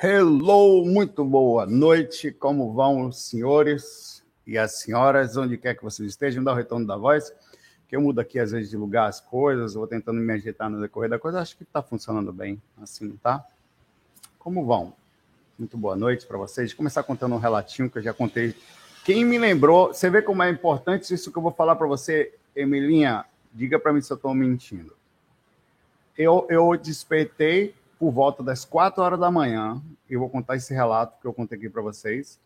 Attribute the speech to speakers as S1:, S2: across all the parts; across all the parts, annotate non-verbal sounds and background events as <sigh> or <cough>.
S1: Hello, muito boa noite. Como vão os senhores e as senhoras, onde quer que vocês estejam? Dá o retorno da voz, que eu mudo aqui às vezes de lugar as coisas, vou tentando me ajeitar no decorrer da coisa. Acho que está funcionando bem, assim, tá? Como vão? Muito boa noite para vocês. Vou começar contando um relatinho que eu já contei. Quem me lembrou, você vê como é importante isso que eu vou falar para você, Emilinha. Diga para mim se eu estou mentindo. Eu, eu despertei por volta das quatro horas da manhã. Eu vou contar esse relato que eu contei aqui para vocês.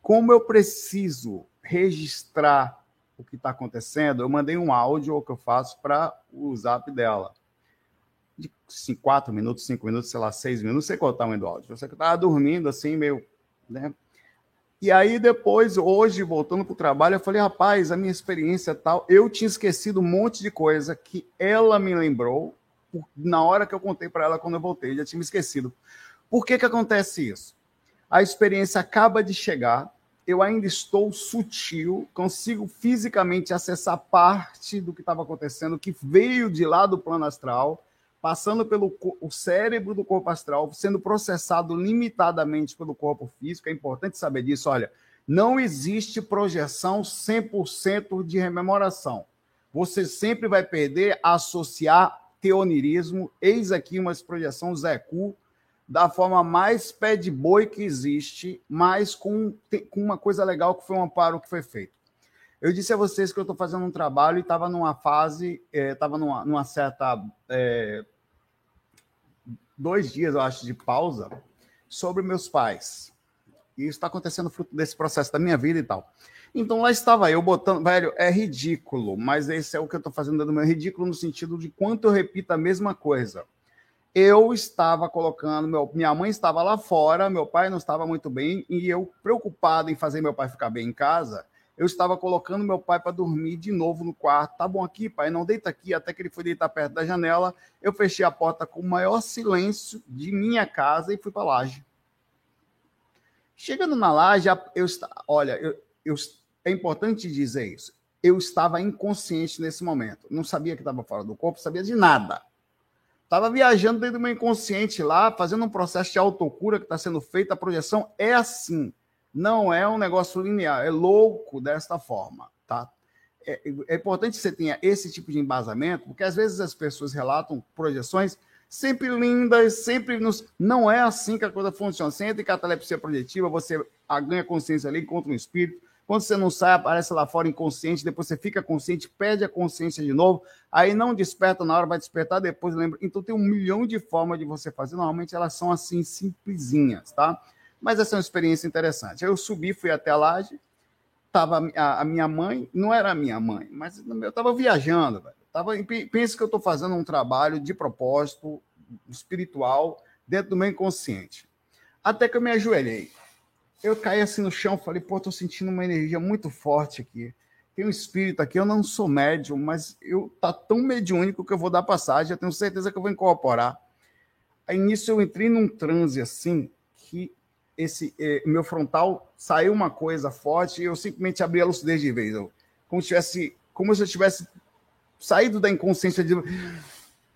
S1: Como eu preciso registrar o que está acontecendo, eu mandei um áudio que eu faço para o zap dela. De cinco, quatro minutos, cinco minutos, sei lá, seis minutos, não sei qual é o tamanho do áudio. Eu sei que eu estava dormindo assim, meio. Né? E aí, depois, hoje, voltando para o trabalho, eu falei, rapaz, a minha experiência tal. Eu tinha esquecido um monte de coisa que ela me lembrou na hora que eu contei para ela quando eu voltei, já tinha me esquecido. Por que, que acontece isso? A experiência acaba de chegar, eu ainda estou sutil, consigo fisicamente acessar parte do que estava acontecendo, que veio de lá do plano astral, passando pelo o cérebro do corpo astral, sendo processado limitadamente pelo corpo físico. É importante saber disso. Olha, não existe projeção 100% de rememoração. Você sempre vai perder associar teonirismo, eis aqui uma projeção Zecu, da forma mais pé de boi que existe, mas com, com uma coisa legal que foi um amparo que foi feito. Eu disse a vocês que eu estou fazendo um trabalho e estava numa fase, estava é, numa, numa, certa. É, dois dias, eu acho, de pausa sobre meus pais. E isso está acontecendo fruto desse processo da minha vida e tal. Então lá estava eu botando, velho, é ridículo, mas esse é o que eu estou fazendo do meu ridículo no sentido de quanto eu repito a mesma coisa. Eu estava colocando, meu, minha mãe estava lá fora, meu pai não estava muito bem, e eu, preocupado em fazer meu pai ficar bem em casa, eu estava colocando meu pai para dormir de novo no quarto. Tá bom aqui, pai, não deita aqui, até que ele foi deitar perto da janela. Eu fechei a porta com o maior silêncio de minha casa e fui para a laje. Chegando na laje, eu, olha, eu, eu é importante dizer isso. Eu estava inconsciente nesse momento. Não sabia que estava fora do corpo, sabia de nada. Estava viajando dentro do meu inconsciente lá, fazendo um processo de autocura que está sendo feito. A projeção é assim. Não é um negócio linear. É louco desta forma, tá? É, é importante que você tenha esse tipo de embasamento, porque às vezes as pessoas relatam projeções sempre lindas, sempre nos... não é assim que a coisa funciona. Você entra em catalepsia projetiva, você ganha consciência ali, encontra um espírito, quando você não sai, aparece lá fora inconsciente, depois você fica consciente, perde a consciência de novo, aí não desperta na hora, vai despertar depois, lembra. Então tem um milhão de formas de você fazer. Normalmente elas são assim, simplesinhas, tá? Mas essa é uma experiência interessante. Aí eu subi, fui até a laje, tava a, a minha mãe, não era a minha mãe, mas eu estava viajando, velho. Tava, pensa que eu estou fazendo um trabalho de propósito espiritual dentro do meu inconsciente. Até que eu me ajoelhei eu caí assim no chão, falei, pô, tô sentindo uma energia muito forte aqui. Tem um espírito aqui, eu não sou médium, mas eu tá tão mediúnico que eu vou dar passagem, eu tenho certeza que eu vou incorporar. Aí nisso eu entrei num transe assim, que esse eh, meu frontal saiu uma coisa forte e eu simplesmente abri a lucidez de vez. Eu, como, se tivesse, como se eu tivesse saído da inconsciência de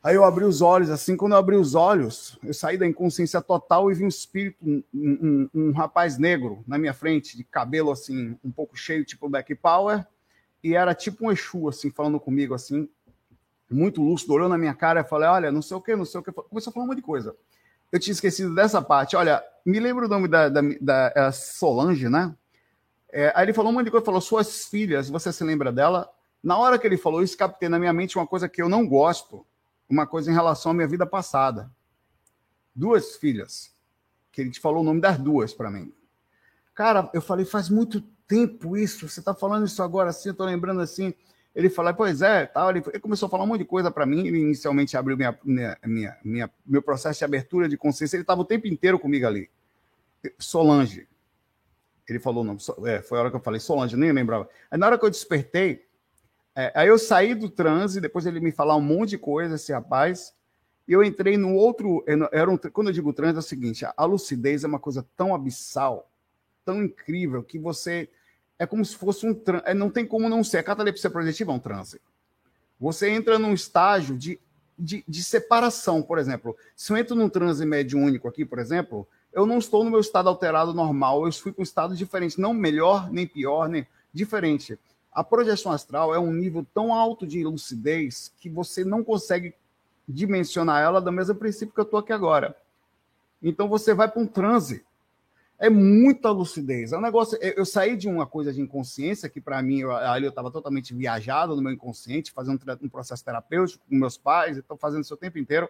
S1: Aí eu abri os olhos, assim, quando eu abri os olhos, eu saí da inconsciência total e vi um espírito, um, um, um rapaz negro na minha frente, de cabelo, assim, um pouco cheio, tipo Black Power, e era tipo um Exu, assim, falando comigo, assim, muito lúcido, olhou na minha cara e falei, olha, não sei o que, não sei o que, começou a falar um monte de coisa. Eu tinha esquecido dessa parte, olha, me lembro o nome da, da, da é Solange, né? É, aí ele falou um monte de coisa, falou, suas filhas, você se lembra dela? Na hora que ele falou isso, captei na minha mente uma coisa que eu não gosto, uma coisa em relação à minha vida passada. Duas filhas, que ele te falou o nome das duas para mim. Cara, eu falei, faz muito tempo isso, você está falando isso agora assim, eu estou lembrando assim. Ele falou, pois é, tal. Ele, começou a falar um monte de coisa para mim. Ele inicialmente abriu minha, minha, minha, minha, meu processo de abertura de consciência. Ele estava o tempo inteiro comigo ali. Solange. Ele falou, não, é, foi a hora que eu falei, Solange, nem lembrava. Aí na hora que eu despertei, é, aí eu saí do transe, depois ele me falar um monte de coisa, esse rapaz, e eu entrei no outro. Era um, quando eu digo transe, é o seguinte: a lucidez é uma coisa tão abissal, tão incrível, que você. É como se fosse um transe. É, não tem como não ser. A catalepsia projetiva é um transe. Você entra num estágio de, de, de separação, por exemplo. Se eu entro num transe mediúnico aqui, por exemplo, eu não estou no meu estado alterado normal, eu fui com um estado diferente, não melhor, nem pior, nem diferente. A projeção astral é um nível tão alto de lucidez que você não consegue dimensionar ela do mesmo princípio que eu estou aqui agora. Então você vai para um transe. É muita lucidez. É um negócio. Eu saí de uma coisa de inconsciência, que para mim, ali eu estava totalmente viajado no meu inconsciente, fazendo um processo terapêutico com meus pais, estou fazendo isso o tempo inteiro.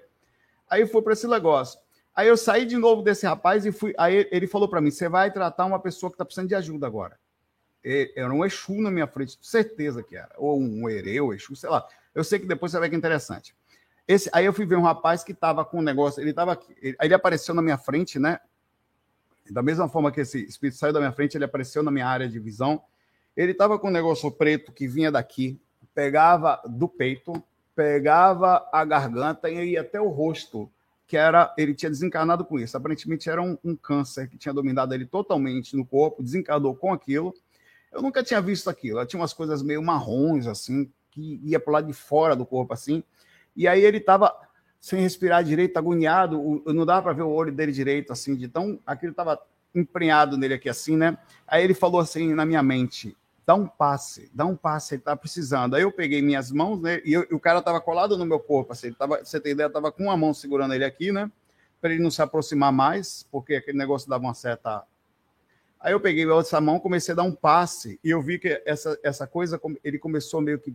S1: Aí foi para esse negócio. Aí eu saí de novo desse rapaz e fui. Aí ele falou para mim: você vai tratar uma pessoa que está precisando de ajuda agora era um Exu na minha frente, certeza que era. Ou um Ereu, Exu, sei lá. Eu sei que depois você vai que é interessante. Esse, aí eu fui ver um rapaz que estava com um negócio, ele estava ele, ele apareceu na minha frente, né? Da mesma forma que esse espírito saiu da minha frente, ele apareceu na minha área de visão. Ele estava com um negócio preto que vinha daqui, pegava do peito, pegava a garganta e ia até o rosto, que era, ele tinha desencarnado com isso. Aparentemente era um, um câncer que tinha dominado ele totalmente no corpo, desencarnou com aquilo eu nunca tinha visto aquilo. Ela tinha umas coisas meio marrons, assim, que ia para o lado de fora do corpo, assim. E aí ele estava sem respirar direito, agoniado. Não dava para ver o olho dele direito, assim, de tão. Aquilo estava emprenhado nele aqui, assim, né? Aí ele falou assim na minha mente: dá um passe, dá um passe, ele tá precisando. Aí eu peguei minhas mãos, né? E, eu, e o cara tava colado no meu corpo, assim, ele tava, você tem ideia, tava com uma mão segurando ele aqui, né? Para ele não se aproximar mais, porque aquele negócio dava uma certa Aí eu peguei a outra mão, comecei a dar um passe e eu vi que essa, essa coisa, ele começou meio que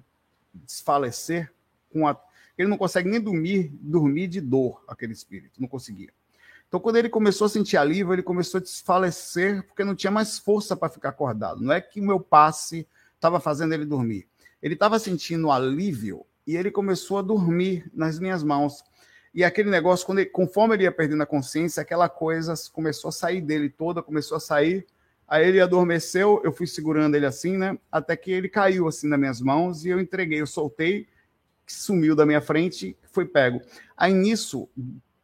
S1: desfalecer com a, ele não consegue nem dormir, dormir de dor, aquele espírito, não conseguia. Então, quando ele começou a sentir alívio, ele começou a desfalecer porque não tinha mais força para ficar acordado. Não é que o meu passe estava fazendo ele dormir. Ele estava sentindo alívio e ele começou a dormir nas minhas mãos. E aquele negócio, ele, conforme ele ia perdendo a consciência, aquela coisa começou a sair dele toda, começou a sair. Aí ele adormeceu, eu fui segurando ele assim, né? Até que ele caiu assim nas minhas mãos e eu entreguei, eu soltei, sumiu da minha frente, foi pego. Aí nisso,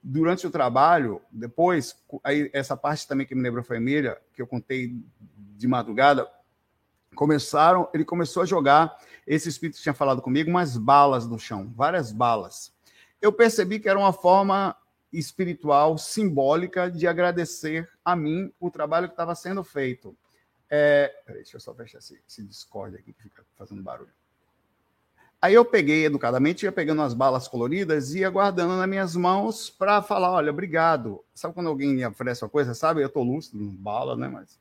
S1: durante o trabalho, depois, aí essa parte também que me lembrou foi a Emília, que eu contei de madrugada, começaram, ele começou a jogar, esse espírito tinha falado comigo, umas balas no chão, várias balas eu percebi que era uma forma espiritual, simbólica, de agradecer a mim o trabalho que estava sendo feito. É... Peraí, deixa eu só fechar esse, esse Discord aqui que fica fazendo barulho. Aí eu peguei educadamente, ia pegando as balas coloridas e ia guardando nas minhas mãos para falar: olha, obrigado. Sabe quando alguém me oferece uma coisa, sabe? Eu estou lúcido, bala, né? Mas.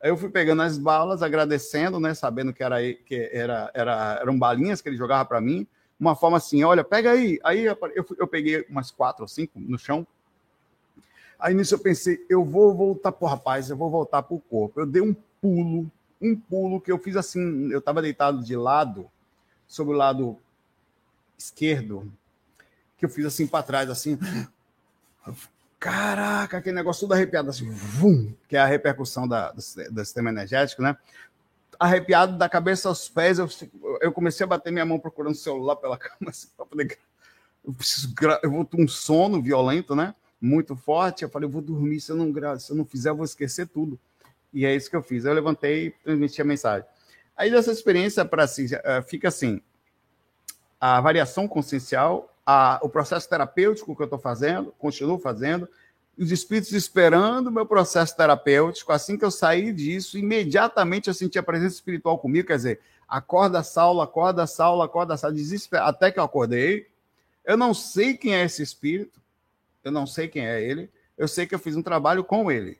S1: Aí eu fui pegando as balas, agradecendo, né? Sabendo que, era, que era, era, eram balinhas que ele jogava para mim uma forma assim, olha, pega aí. Aí eu, eu peguei umas quatro ou cinco no chão. Aí nisso eu pensei, eu vou voltar pro rapaz, eu vou voltar pro corpo. Eu dei um pulo, um pulo que eu fiz assim, eu estava deitado de lado, sobre o lado esquerdo, que eu fiz assim para trás, assim. Caraca, aquele negócio tudo arrepiado, assim, vum, que é a repercussão da, do, do sistema energético, né? Arrepiado da cabeça aos pés. Eu, eu comecei a bater minha mão procurando o celular pela <laughs> cama, assim, poder. Eu preciso. Eu vou ter um sono violento, né? Muito forte. Eu falei, eu vou dormir. Se eu não, se eu não fizer, eu vou esquecer tudo. E é isso que eu fiz. Eu levantei e transmiti a mensagem. Aí dessa experiência para si, eh, fica assim: a variação consciencial, a, o processo terapêutico que eu estou fazendo, continuo fazendo, os espíritos esperando o meu processo terapêutico. Assim que eu saí disso, imediatamente eu senti a presença espiritual comigo, quer dizer, acorda Saulo, acorda Saulo, acorda Saulo, desespero, até que eu acordei. Eu não sei quem é esse espírito, eu não sei quem é ele, eu sei que eu fiz um trabalho com ele,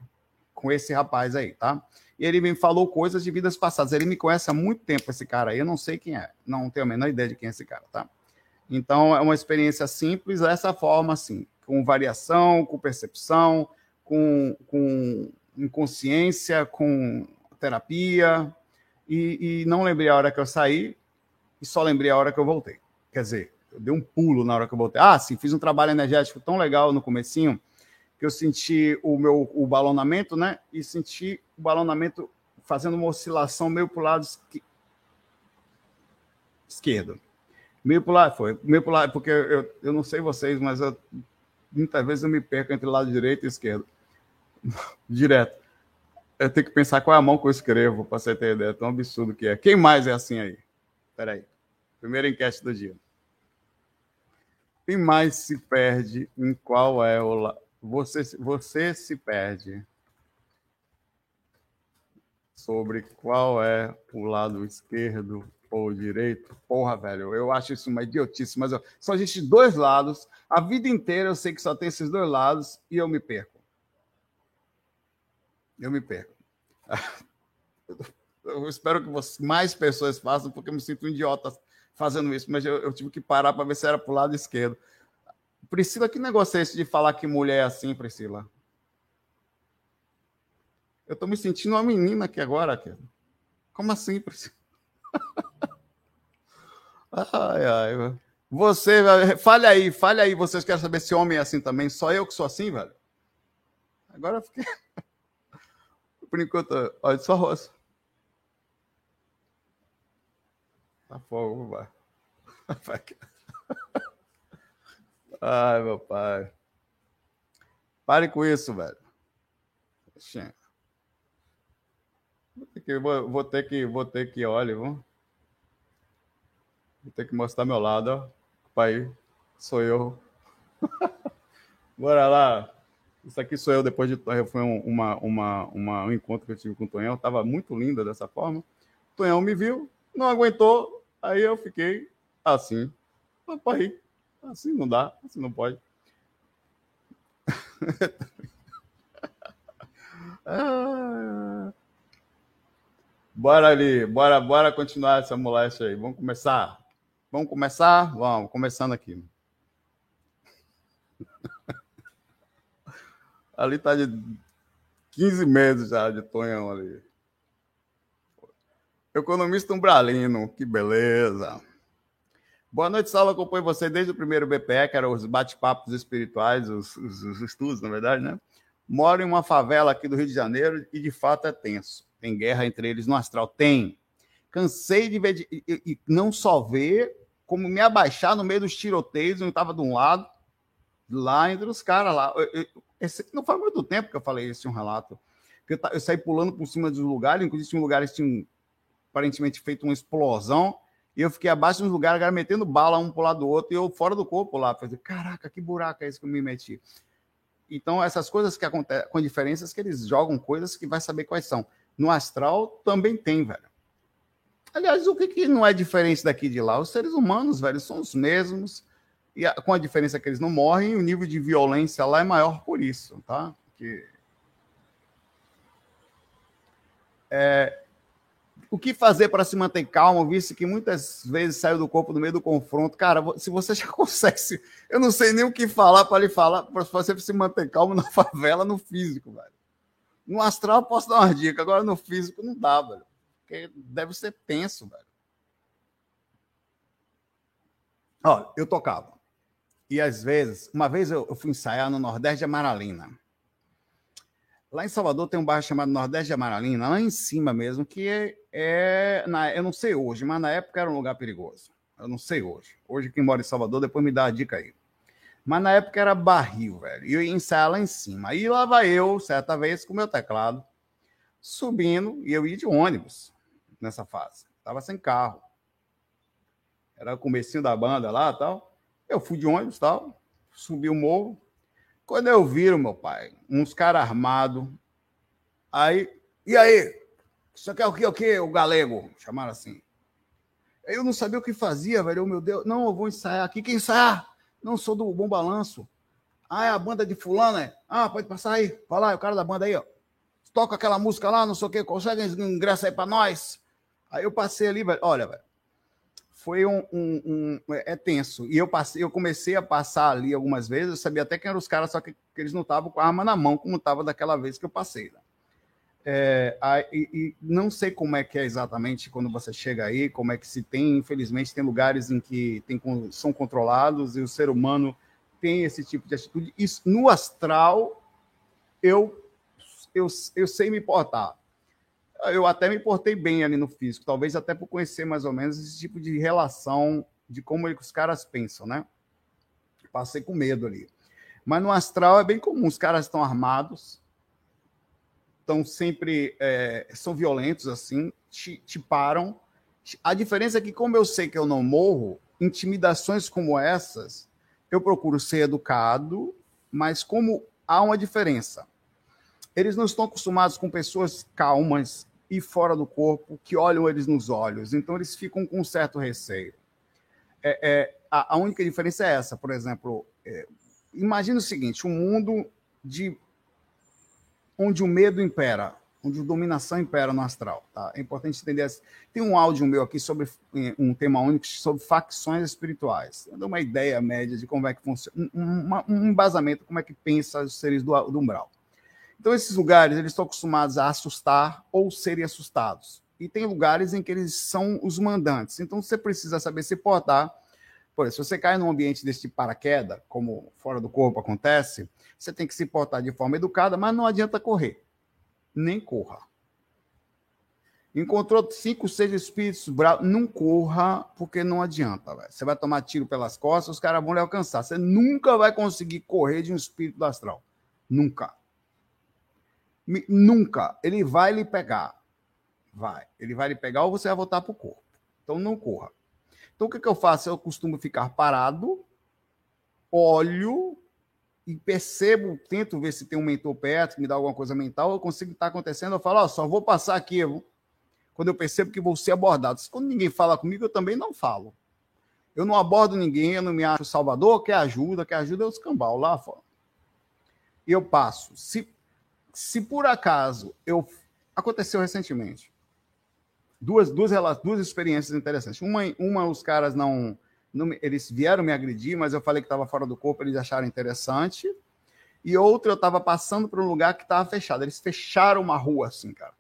S1: com esse rapaz aí, tá? E ele me falou coisas de vidas passadas. Ele me conhece há muito tempo, esse cara aí, eu não sei quem é, não tenho a menor ideia de quem é esse cara, tá? Então é uma experiência simples, dessa forma, assim com variação, com percepção, com, com inconsciência, com terapia. E, e, não lembrei a hora que eu saí e só lembrei a hora que eu voltei. Quer dizer, eu dei um pulo na hora que eu voltei. Ah, sim, fiz um trabalho energético tão legal no comecinho que eu senti o meu o balonamento, né? E senti o balonamento fazendo uma oscilação meio para o lado esqui... esquerdo. Meio para lado, foi. Meio para lado, porque eu, eu não sei vocês, mas eu, muitas vezes eu me perco entre lado direito e esquerdo. <laughs> Direto. Eu tenho que pensar qual é a mão que eu escrevo, para você ter ideia. Tão absurdo que é. Quem mais é assim aí? Espera aí. Primeira enquete do dia. Quem mais se perde em qual é o lado? Você, você se perde sobre qual é o lado esquerdo ou direito. Porra, velho, eu acho isso uma idiotice, mas eu, só existe dois lados. A vida inteira eu sei que só tem esses dois lados e eu me perco. Eu me perco. <laughs> Eu espero que mais pessoas façam, porque eu me sinto um idiota fazendo isso, mas eu, eu tive que parar para ver se era para o lado esquerdo. Priscila, que negócio é esse de falar que mulher é assim, Priscila? Eu estou me sentindo uma menina aqui agora. Como assim, Priscila? <laughs> ai, ai. Você, fale aí, fale aí. Vocês querem saber se homem é assim também? Só eu que sou assim, velho? Agora eu fiquei. <laughs> Por enquanto, olha só roça. Tá fogo, vai. <laughs> <laughs> Ai, meu pai. Pare com isso, velho. Vou ter que, vou, vou ter que, vou ter que, olha, vou, vou ter que mostrar meu lado, ó. Pai, sou eu. <laughs> Bora lá. Isso aqui sou eu depois de foi um, uma, uma, uma, um encontro que eu tive com o Tonhão. Tava muito linda dessa forma. O Tonhão me viu, não aguentou, aí eu fiquei assim. Papai, assim não dá, assim não pode. <laughs> ah, Bora ali, bora, bora continuar essa moléstia aí. Vamos começar? Vamos começar? Vamos, começando aqui. <laughs> ali tá de 15 meses já de Tonhão ali. Economista umbralino, que beleza. Boa noite, Saulo. Acompanho você desde o primeiro BPE, que eram os bate-papos espirituais, os, os, os estudos, na verdade, né? Moro em uma favela aqui do Rio de Janeiro e de fato é tenso. Tem guerra entre eles no astral? Tem. Cansei de ver, de, e, e, não só ver, como me abaixar no meio dos tiroteios, eu estava de um lado, lá entre os caras lá. Eu, eu, esse, não faz muito tempo que eu falei esse um relato. Eu, eu, saí pulando por cima dos lugares, inclusive tinha lugares que tinham aparentemente feito uma explosão, e eu fiquei abaixo dos lugares, cara metendo bala um pro lado do outro, e eu fora do corpo lá. Falei, caraca, que buraco é esse que eu me meti? Então, essas coisas que acontecem, com diferenças que eles jogam coisas que vai saber quais são. No astral também tem, velho. Aliás, o que, que não é diferente daqui de lá? Os seres humanos, velho, são os mesmos. E a, com a diferença que eles não morrem, o nível de violência lá é maior por isso, tá? Que... É, o que fazer para se manter calmo, visto que muitas vezes saiu do corpo no meio do confronto? Cara, se você <laughs> já consegue, eu não sei nem o que falar para lhe falar, para você se manter calmo na <laughs> favela, no físico, velho. No astral eu posso dar uma dica, agora no físico não dá, velho. Porque deve ser tenso, velho. Olha, eu tocava. E às vezes, uma vez eu, eu fui ensaiar no Nordeste de Amaralina. Lá em Salvador tem um bairro chamado Nordeste de Amaralina, lá em cima mesmo, que é, é na, eu não sei hoje, mas na época era um lugar perigoso. Eu não sei hoje. Hoje quem mora em Salvador, depois me dá a dica aí. Mas na época era barril, velho. E eu ia ensaiar lá em cima. Aí lá vai eu, certa vez, com meu teclado, subindo, e eu ia de ônibus nessa fase. Tava sem carro. Era o comecinho da banda lá tal. Eu fui de ônibus tal, subi o morro, quando eu viro, meu pai, uns caras armados, aí, e aí? Isso aqui é o que, o que, o galego? Chamaram assim. Eu não sabia o que fazia, velho. Meu Deus, não, eu vou ensaiar aqui. Quem ensaiar? Não sou do Bom Balanço. Ah, é a banda de fulano, é? Ah, pode passar aí. Vai lá, é o cara da banda aí, ó. Toca aquela música lá, não sei o que, consegue ingresso aí pra nós? Aí eu passei ali, velho. Olha, velho foi um, um, um, é tenso. E eu passei, eu comecei a passar ali algumas vezes, eu sabia até quem eram os caras, só que, que eles não estavam com a arma na mão, como estava daquela vez que eu passei. Né? É, e, e, não sei como é que é exatamente quando você chega aí, como é que se tem, infelizmente, tem lugares em que tem, são controlados e o ser humano tem esse tipo de atitude. Isso, no astral, eu, eu, eu sei me portar. Eu até me portei bem ali no físico, talvez até por conhecer mais ou menos esse tipo de relação de como os caras pensam, né? Passei com medo ali. Mas no astral é bem comum, os caras estão armados, estão sempre é, são violentos assim, te, te param. A diferença é que, como eu sei que eu não morro, intimidações como essas, eu procuro ser educado, mas como há uma diferença. Eles não estão acostumados com pessoas calmas e fora do corpo que olham eles nos olhos, então eles ficam com um certo receio. É, é a, a, única diferença é essa, por exemplo, é, imagina o seguinte: um mundo de onde o medo impera, onde a dominação impera no astral. Tá? É importante entender. Tem um áudio meu aqui sobre eh, um tema único sobre facções espirituais. Eu dou uma ideia média de como é que funciona, um, um embasamento como é que pensa os seres do, do umbral. Então, esses lugares eles estão acostumados a assustar ou serem assustados. E tem lugares em que eles são os mandantes. Então, você precisa saber se portar. Por exemplo, se você cai num ambiente desse tipo paraquedas, como fora do corpo acontece, você tem que se portar de forma educada, mas não adianta correr. Nem corra. Encontrou cinco, seis espíritos bravos, não corra, porque não adianta. Véio. Você vai tomar tiro pelas costas, os caras vão lhe alcançar. Você nunca vai conseguir correr de um espírito astral. Nunca. Nunca. Ele vai lhe pegar. Vai. Ele vai lhe pegar ou você vai voltar para o corpo. Então não corra. Então o que, que eu faço? Eu costumo ficar parado, olho e percebo, tento ver se tem um mentor perto, me dá alguma coisa mental, eu consigo estar acontecendo, eu falo, ó, só vou passar aqui, eu quando eu percebo que vou ser abordado. Quando ninguém fala comigo, eu também não falo. Eu não abordo ninguém, eu não me acho salvador, quer ajuda, quer ajuda, eu escambau lá fora. Eu passo. Se, se por acaso eu. Aconteceu recentemente. Duas, duas, duas experiências interessantes. Uma, uma os caras não não, eles vieram me agredir, mas eu falei que estava fora do corpo, eles acharam interessante. E outra, eu estava passando por um lugar que estava fechado. Eles fecharam uma rua assim, cara.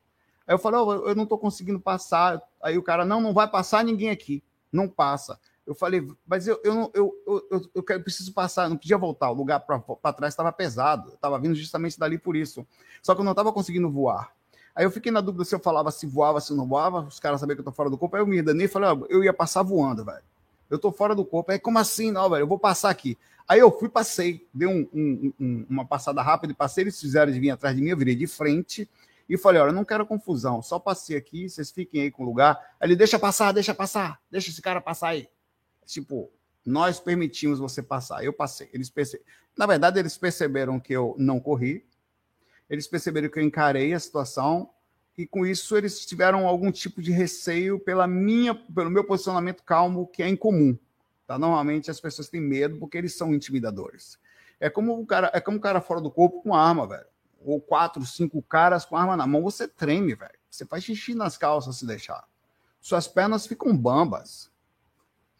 S1: Aí eu falei, oh, eu não estou conseguindo passar. Aí o cara, não, não vai passar ninguém aqui. Não passa. Eu falei, mas eu, eu, eu, eu, eu, eu, preciso passar, não podia voltar. O lugar para trás estava pesado. Estava vindo justamente dali por isso. Só que eu não estava conseguindo voar. Aí eu fiquei na dúvida se eu falava se voava, se não voava. Os caras sabiam que eu estou fora do corpo. Aí eu me danei e falei, eu ia passar voando, velho eu tô fora do corpo. Aí, como assim? Não, velho, eu vou passar aqui. Aí eu fui, passei, dei um, um, um, uma passada rápida, passei, eles fizeram de vir atrás de mim, eu virei de frente e falei, olha, não quero confusão, só passei aqui, vocês fiquem aí com o lugar. Aí ele, deixa passar, deixa passar, deixa esse cara passar aí. Tipo, nós permitimos você passar. Eu passei. Eles perce... Na verdade, eles perceberam que eu não corri, eles perceberam que eu encarei a situação, e com isso eles tiveram algum tipo de receio pela minha, pelo meu posicionamento calmo, que é incomum. Tá? Normalmente as pessoas têm medo porque eles são intimidadores. É como um cara, é como um cara fora do corpo com arma, velho. Ou quatro, cinco caras com arma na mão, você treme, velho. Você faz xixi nas calças se deixar. Suas pernas ficam bambas.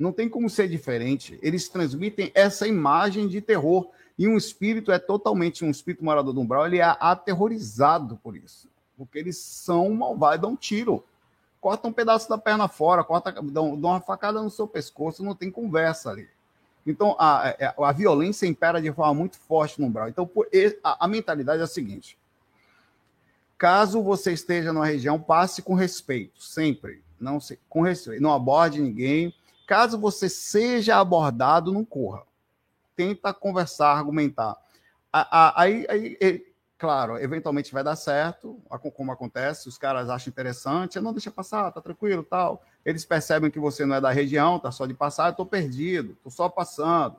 S1: Não tem como ser diferente. Eles transmitem essa imagem de terror. E um espírito é totalmente um espírito morador do umbral, ele é aterrorizado por isso porque eles são malvados, dão um tiro, corta um pedaço da perna fora, corta, dão, dão uma facada no seu pescoço, não tem conversa ali. Então, a, a, é, a violência impera de forma muito forte no umbral. Então, por, a, a mentalidade é a seguinte: caso você esteja numa região, passe com respeito, sempre. Não se, com respeito, não aborde ninguém. Caso você seja abordado, não corra. Tenta conversar, argumentar. Aí, aí claro, eventualmente vai dar certo, como acontece, os caras acham interessante, não deixa passar, tá tranquilo, tal. Eles percebem que você não é da região, tá só de passar, eu tô perdido, tô só passando.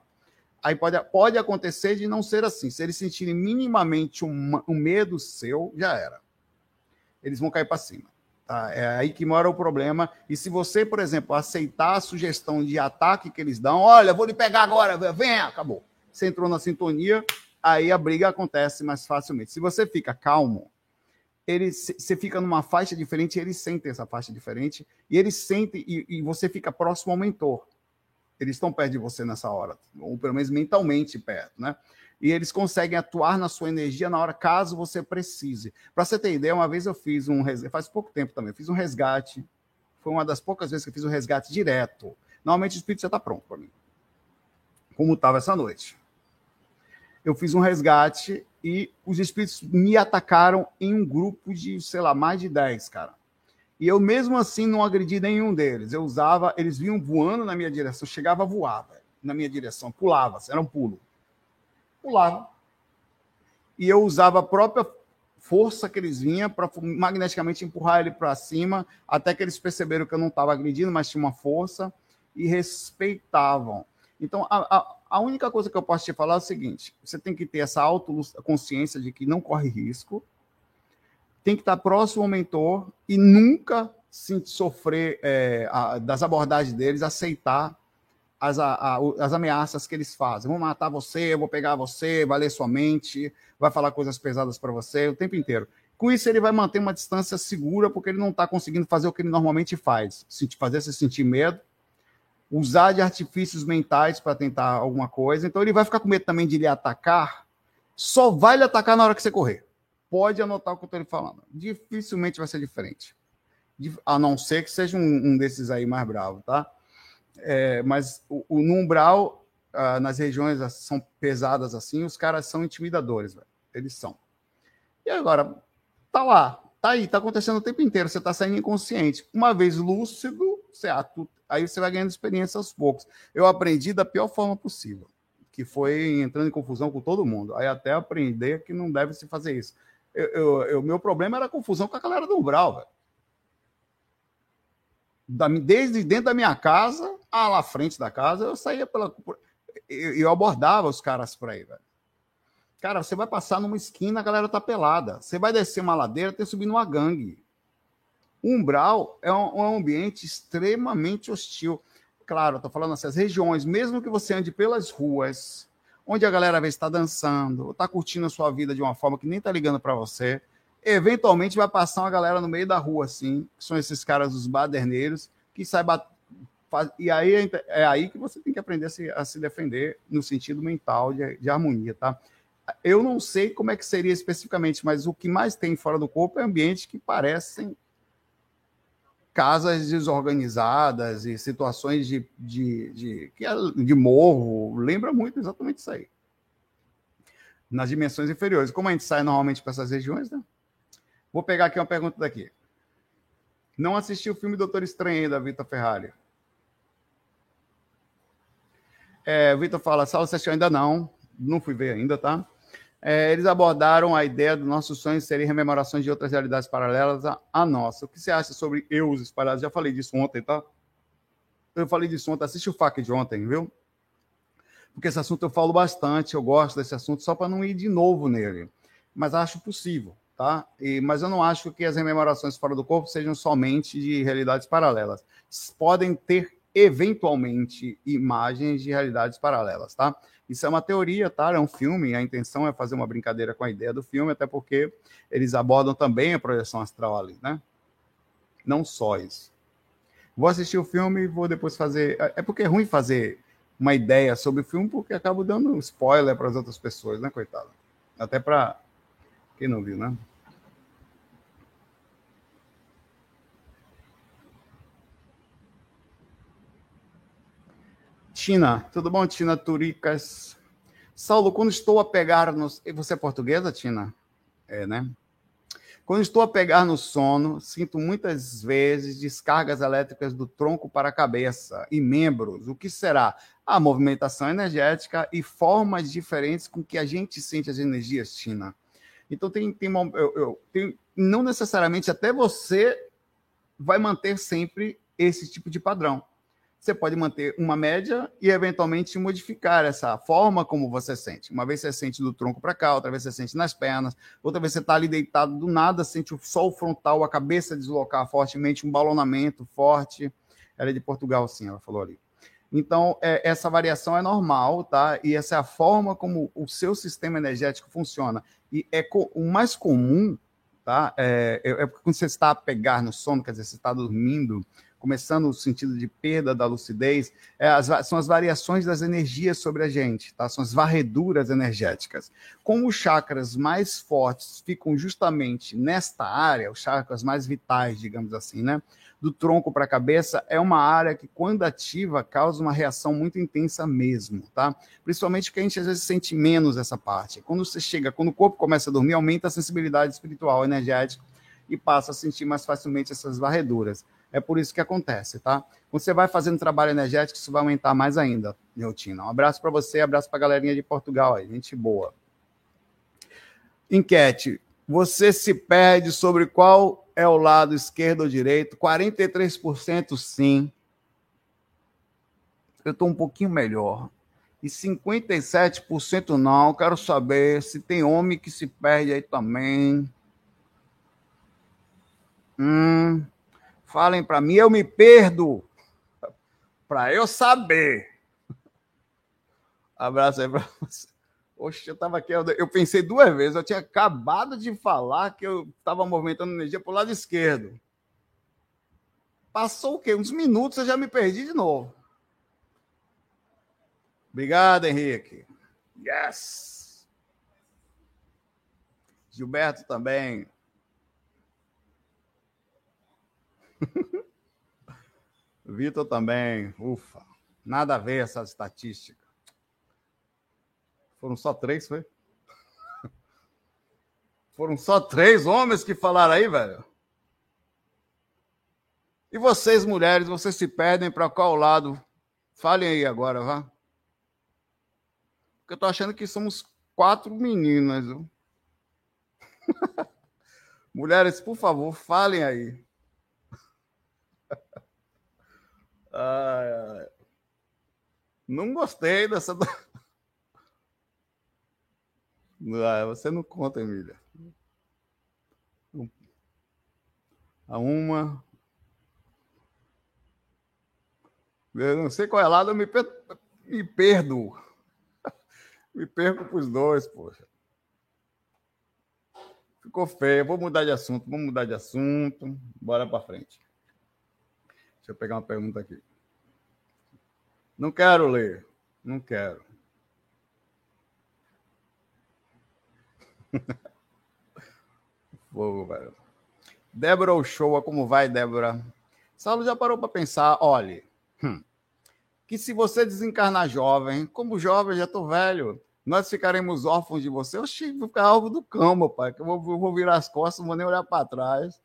S1: Aí pode, pode acontecer de não ser assim. Se eles sentirem minimamente um, um medo seu, já era. Eles vão cair para cima. Tá? É aí que mora o problema. E se você, por exemplo, aceitar a sugestão de ataque que eles dão, olha, vou lhe pegar agora, venha, acabou. Você entrou na sintonia, aí a briga acontece mais facilmente. Se você fica calmo, ele, você fica numa faixa diferente, eles sentem essa faixa diferente, e eles sentem, e, e você fica próximo ao mentor. Eles estão perto de você nessa hora, ou pelo menos mentalmente perto, né? E eles conseguem atuar na sua energia na hora caso você precise. Para você ter ideia, uma vez eu fiz um faz pouco tempo também, eu fiz um resgate. Foi uma das poucas vezes que eu fiz um resgate direto. Normalmente o espírito já está pronto para mim. Como estava essa noite eu fiz um resgate e os espíritos me atacaram em um grupo de, sei lá, mais de 10, cara. E eu mesmo assim não agredi nenhum deles. Eu usava, eles vinham voando na minha direção, chegava a voar véio, na minha direção, pulava, era um pulo. Pulava. E eu usava a própria força que eles vinham para magneticamente empurrar ele para cima, até que eles perceberam que eu não estava agredindo, mas tinha uma força e respeitavam. Então, a, a, a, única coisa que eu posso te falar é o seguinte: você tem que ter essa autoconsciência de que não corre risco, tem que estar próximo ao mentor e nunca se sofrer é, a, das abordagens deles, aceitar as, a, as ameaças que eles fazem. Vou matar você, vou pegar você, vai ler sua mente, vai falar coisas pesadas para você o tempo inteiro. Com isso, ele vai manter uma distância segura, porque ele não está conseguindo fazer o que ele normalmente faz: fazer você sentir medo, usar de artifícios mentais para tentar alguma coisa. Então, ele vai ficar com medo também de lhe atacar. Só vai lhe atacar na hora que você correr pode anotar o que eu estou falando. Dificilmente vai ser diferente. A não ser que seja um, um desses aí mais bravo, tá? É, mas o, o ah, nas regiões são pesadas assim, os caras são intimidadores, velho. Eles são. E agora, tá lá, tá aí, tá acontecendo o tempo inteiro, você tá saindo inconsciente. Uma vez lúcido, você, aí você vai ganhando experiência aos poucos. Eu aprendi da pior forma possível, que foi entrando em confusão com todo mundo. Aí até aprender que não deve se fazer isso o meu problema era confusão com a galera do Umbral, velho. Da, desde dentro da minha casa, a lá frente da casa, eu saía pela. Eu, abordava os caras por aí, velho. Cara, você vai passar numa esquina, a galera tá pelada. Você vai descer uma ladeira, tem subindo uma gangue. Umbral é um, um ambiente extremamente hostil. Claro, eu tô falando assim, as regiões, mesmo que você ande pelas ruas, onde a galera vê está dançando, está curtindo a sua vida de uma forma que nem está ligando para você. Eventualmente vai passar uma galera no meio da rua, assim, que são esses caras, os baderneiros, que sai bat... E aí é, é aí que você tem que aprender a se, a se defender no sentido mental de, de harmonia, tá? Eu não sei como é que seria especificamente, mas o que mais tem fora do corpo é ambientes que parecem casas desorganizadas e situações de, de, de, de, de morro, lembra muito exatamente isso aí. Nas dimensões inferiores. Como a gente sai normalmente para essas regiões, né? Vou pegar aqui uma pergunta daqui. Não assisti o filme Doutor Estranho da Vitor Ferrari. É, Vitor fala, Saulo, você ainda não. Não fui ver ainda, tá? é, eles abordaram a ideia do nosso sonho serem rememorações de outras realidades paralelas à, à, nossa. O que você acha sobre eus espalhados? Já falei disso ontem, tá? Eu falei disso ontem, assiste o FAQ de ontem, viu? Porque esse assunto eu falo bastante, eu gosto desse assunto, só para não ir de novo nele. Mas acho possível, tá? E, mas eu não acho que as rememorações fora do corpo sejam somente de realidades paralelas. Podem ter, eventualmente, imagens de realidades paralelas, tá? Isso é uma teoria, tá? É um filme, a intenção é fazer uma brincadeira com a ideia do filme, até porque eles abordam também a projeção astral ali, né? Não só isso. Vou assistir o filme e vou depois fazer. É, é porque é ruim fazer uma ideia sobre o filme, porque acabo dando spoiler para as outras pessoas, né, coitado? Até para quem não viu, né? Tina, tudo bom, Tina Turicas? Saulo, quando estou a pegar no. Você é portuguesa, Tina? É, né? Quando estou a pegar no sono, sinto muitas vezes descargas elétricas do tronco para a cabeça e membros. O que será? A movimentação energética e formas diferentes com que a gente sente as energias, Tina. Então, tem, tem, eu, eu, tem não necessariamente até você vai manter sempre esse tipo de padrão você pode manter uma média e eventualmente modificar essa forma como você sente. Uma vez você sente do tronco para cá, outra vez você sente nas pernas, outra vez você está ali deitado do nada, sente o frontal, a cabeça deslocar fortemente, um balonamento forte. Ela é de Portugal, sim, ela falou ali. Então, é, essa variação é normal, tá? E essa é a forma como o seu sistema energético funciona. E é o mais comum, tá? É, é, é quando você está a pegar no sono, quer dizer, você está dormindo, começando no sentido de perda da lucidez, é as, são as variações das energias sobre a gente, tá? São as varreduras energéticas. Como os chakras mais fortes ficam justamente nesta área, os chakras mais vitais, digamos assim, né? Do tronco para a cabeça, é uma área que, quando ativa, causa uma reação muito intensa mesmo, tá? Principalmente porque a gente às vezes sente menos essa parte. Quando você chega, quando o corpo começa a dormir, aumenta a sensibilidade espiritual, energética e passa a sentir mais facilmente essas varreduras. É por isso que acontece, tá? Quando você vai fazendo trabalho energético, isso vai aumentar mais ainda, rotina. Um abraço para você, abraço para a galerinha de Portugal aí, gente boa. Enquete. Você se perde sobre qual é o lado esquerdo ou direito? 43% sim. Eu estou um pouquinho melhor. E 57% não. Quero saber se tem homem que se perde aí também. Hum, falem para mim, eu me perdo. Para eu saber. Abraço aí para você. Oxe, eu estava aqui, eu pensei duas vezes. Eu tinha acabado de falar que eu estava movimentando energia para o lado esquerdo. Passou o quê? Uns minutos eu já me perdi de novo. Obrigado, Henrique. Yes! Gilberto também. <laughs> Vitor também. Ufa. Nada a ver essa estatística. Foram só três, foi? <laughs> Foram só três homens que falaram aí, velho. E vocês, mulheres, vocês se perdem para qual lado? Falem aí agora, vá. Porque eu tô achando que somos quatro meninas. Viu? <laughs> mulheres, por favor, falem aí. Ai. Não gostei dessa. <laughs> Ah, você não conta, Emília. A uma. Eu não sei qual é lado, eu me, per... me perdo. <laughs> me perco para os dois, poxa. Ficou feio. Vou mudar de assunto. Vamos mudar de assunto. Bora para frente. Deixa eu pegar uma pergunta aqui. Não quero ler. Não quero. <laughs> Fogo, velho. Débora Ochoa, como vai, Débora? Saulo já parou para pensar, olhe, hum, que se você desencarnar jovem, como jovem, já estou velho, nós ficaremos órfãos de você. Eu vou ficar alvo do cão, meu pai, que eu vou, vou virar as costas, não vou nem olhar para trás.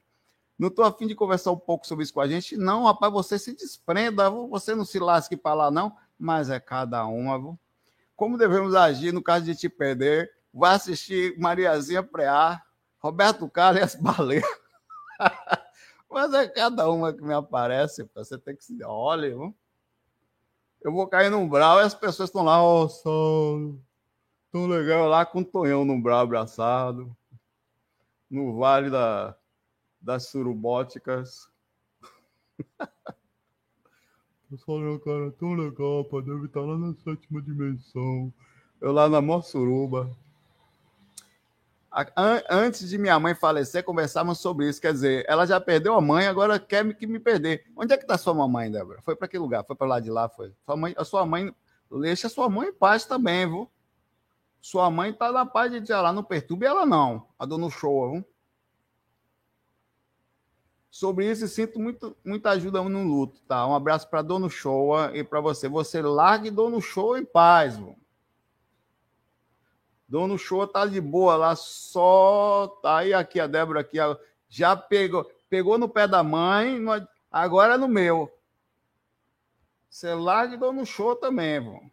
S1: Não estou afim de conversar um pouco sobre isso com a gente. Não, rapaz, você se desprenda, você não se lasque para lá, não. Mas é cada uma, viu? Como devemos agir no caso de te perder? Vai assistir Mariazinha Preá, Roberto Carlos e as <laughs> baleias. Mas é cada uma que me aparece, você tem que se. Olha, viu? eu vou cair no umbral e as pessoas estão lá, ó, oh, tão legal lá com o Tonhão no umbral abraçado, no Vale da, das surubóticas. Pessoal, meu cara, tão legal, pá, deve estar lá na sétima dimensão. Eu lá na maior suruba. Antes de minha mãe falecer, conversávamos sobre isso. Quer dizer, ela já perdeu a mãe, agora quer que me perder. Onde é que está sua mamãe, Débora? Foi para que lugar? Foi para lá de lá? Foi? Sua mãe, a sua mãe, deixa sua mãe em paz também, viu? Sua mãe está na paz de lá, não perturbe ela, não. A dona Show, viu? Sobre isso e sinto muito, muita ajuda no luto, tá? Um abraço para Dono Showa e para você. Você largue Dono Showa em paz, mano. Dono Showa tá de boa lá, só tá aí aqui a Débora aqui já pegou, pegou no pé da mãe, agora é no meu. Você largue Dono Showa também, mano.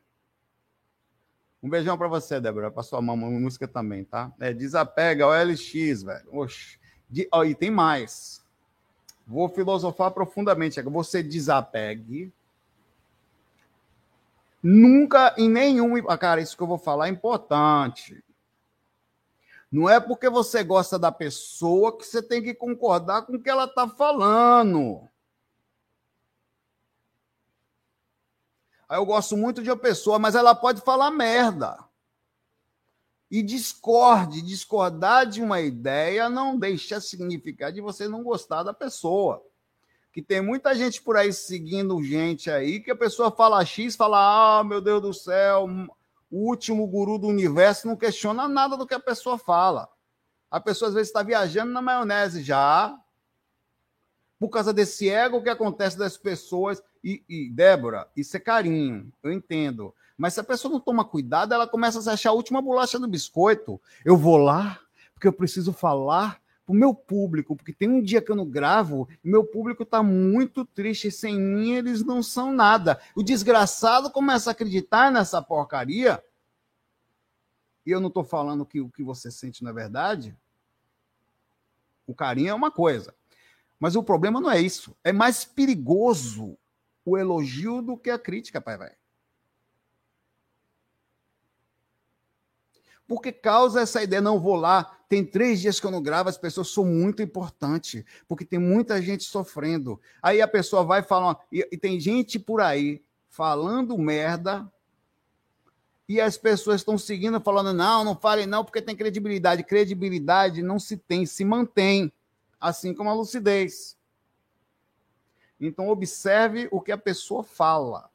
S1: Um beijão para você, Débora, para sua mamãe, música também, tá? É, desapega, OLX, velho. Oxe. De, ó, e tem mais. Vou filosofar profundamente. Você desapegue. Nunca, em nenhum. Ah, cara, isso que eu vou falar é importante. Não é porque você gosta da pessoa que você tem que concordar com o que ela está falando. Aí eu gosto muito de uma pessoa, mas ela pode falar merda e discorde. Discordar de uma ideia não deixa significar de você não gostar da pessoa. que tem muita gente por aí seguindo gente aí, que a pessoa fala X, fala, ah, meu Deus do céu, o último guru do universo não questiona nada do que a pessoa fala. A pessoa às vezes está viajando na maionese já, por causa desse ego que acontece das pessoas. E, e, Débora, isso é carinho, eu entendo. Mas se a pessoa não toma cuidado, ela começa a se achar a última bolacha do biscoito. Eu vou lá, porque eu preciso falar para o meu público, porque tem um dia que eu não gravo e meu público está muito triste. Sem mim, eles não são nada. O desgraçado começa a acreditar nessa porcaria. E eu não estou falando que o que você sente não é verdade. O carinho é uma coisa. Mas o problema não é isso. É mais perigoso o elogio do que a crítica, pai velho. Porque causa essa ideia, não vou lá, tem três dias que eu não gravo, as pessoas são muito importantes, porque tem muita gente sofrendo. Aí a pessoa vai falar, e, e tem gente por aí falando merda, e as pessoas estão seguindo, falando, não, não falem não, porque tem credibilidade. Credibilidade não se tem, se mantém, assim como a lucidez. Então, observe o que a pessoa fala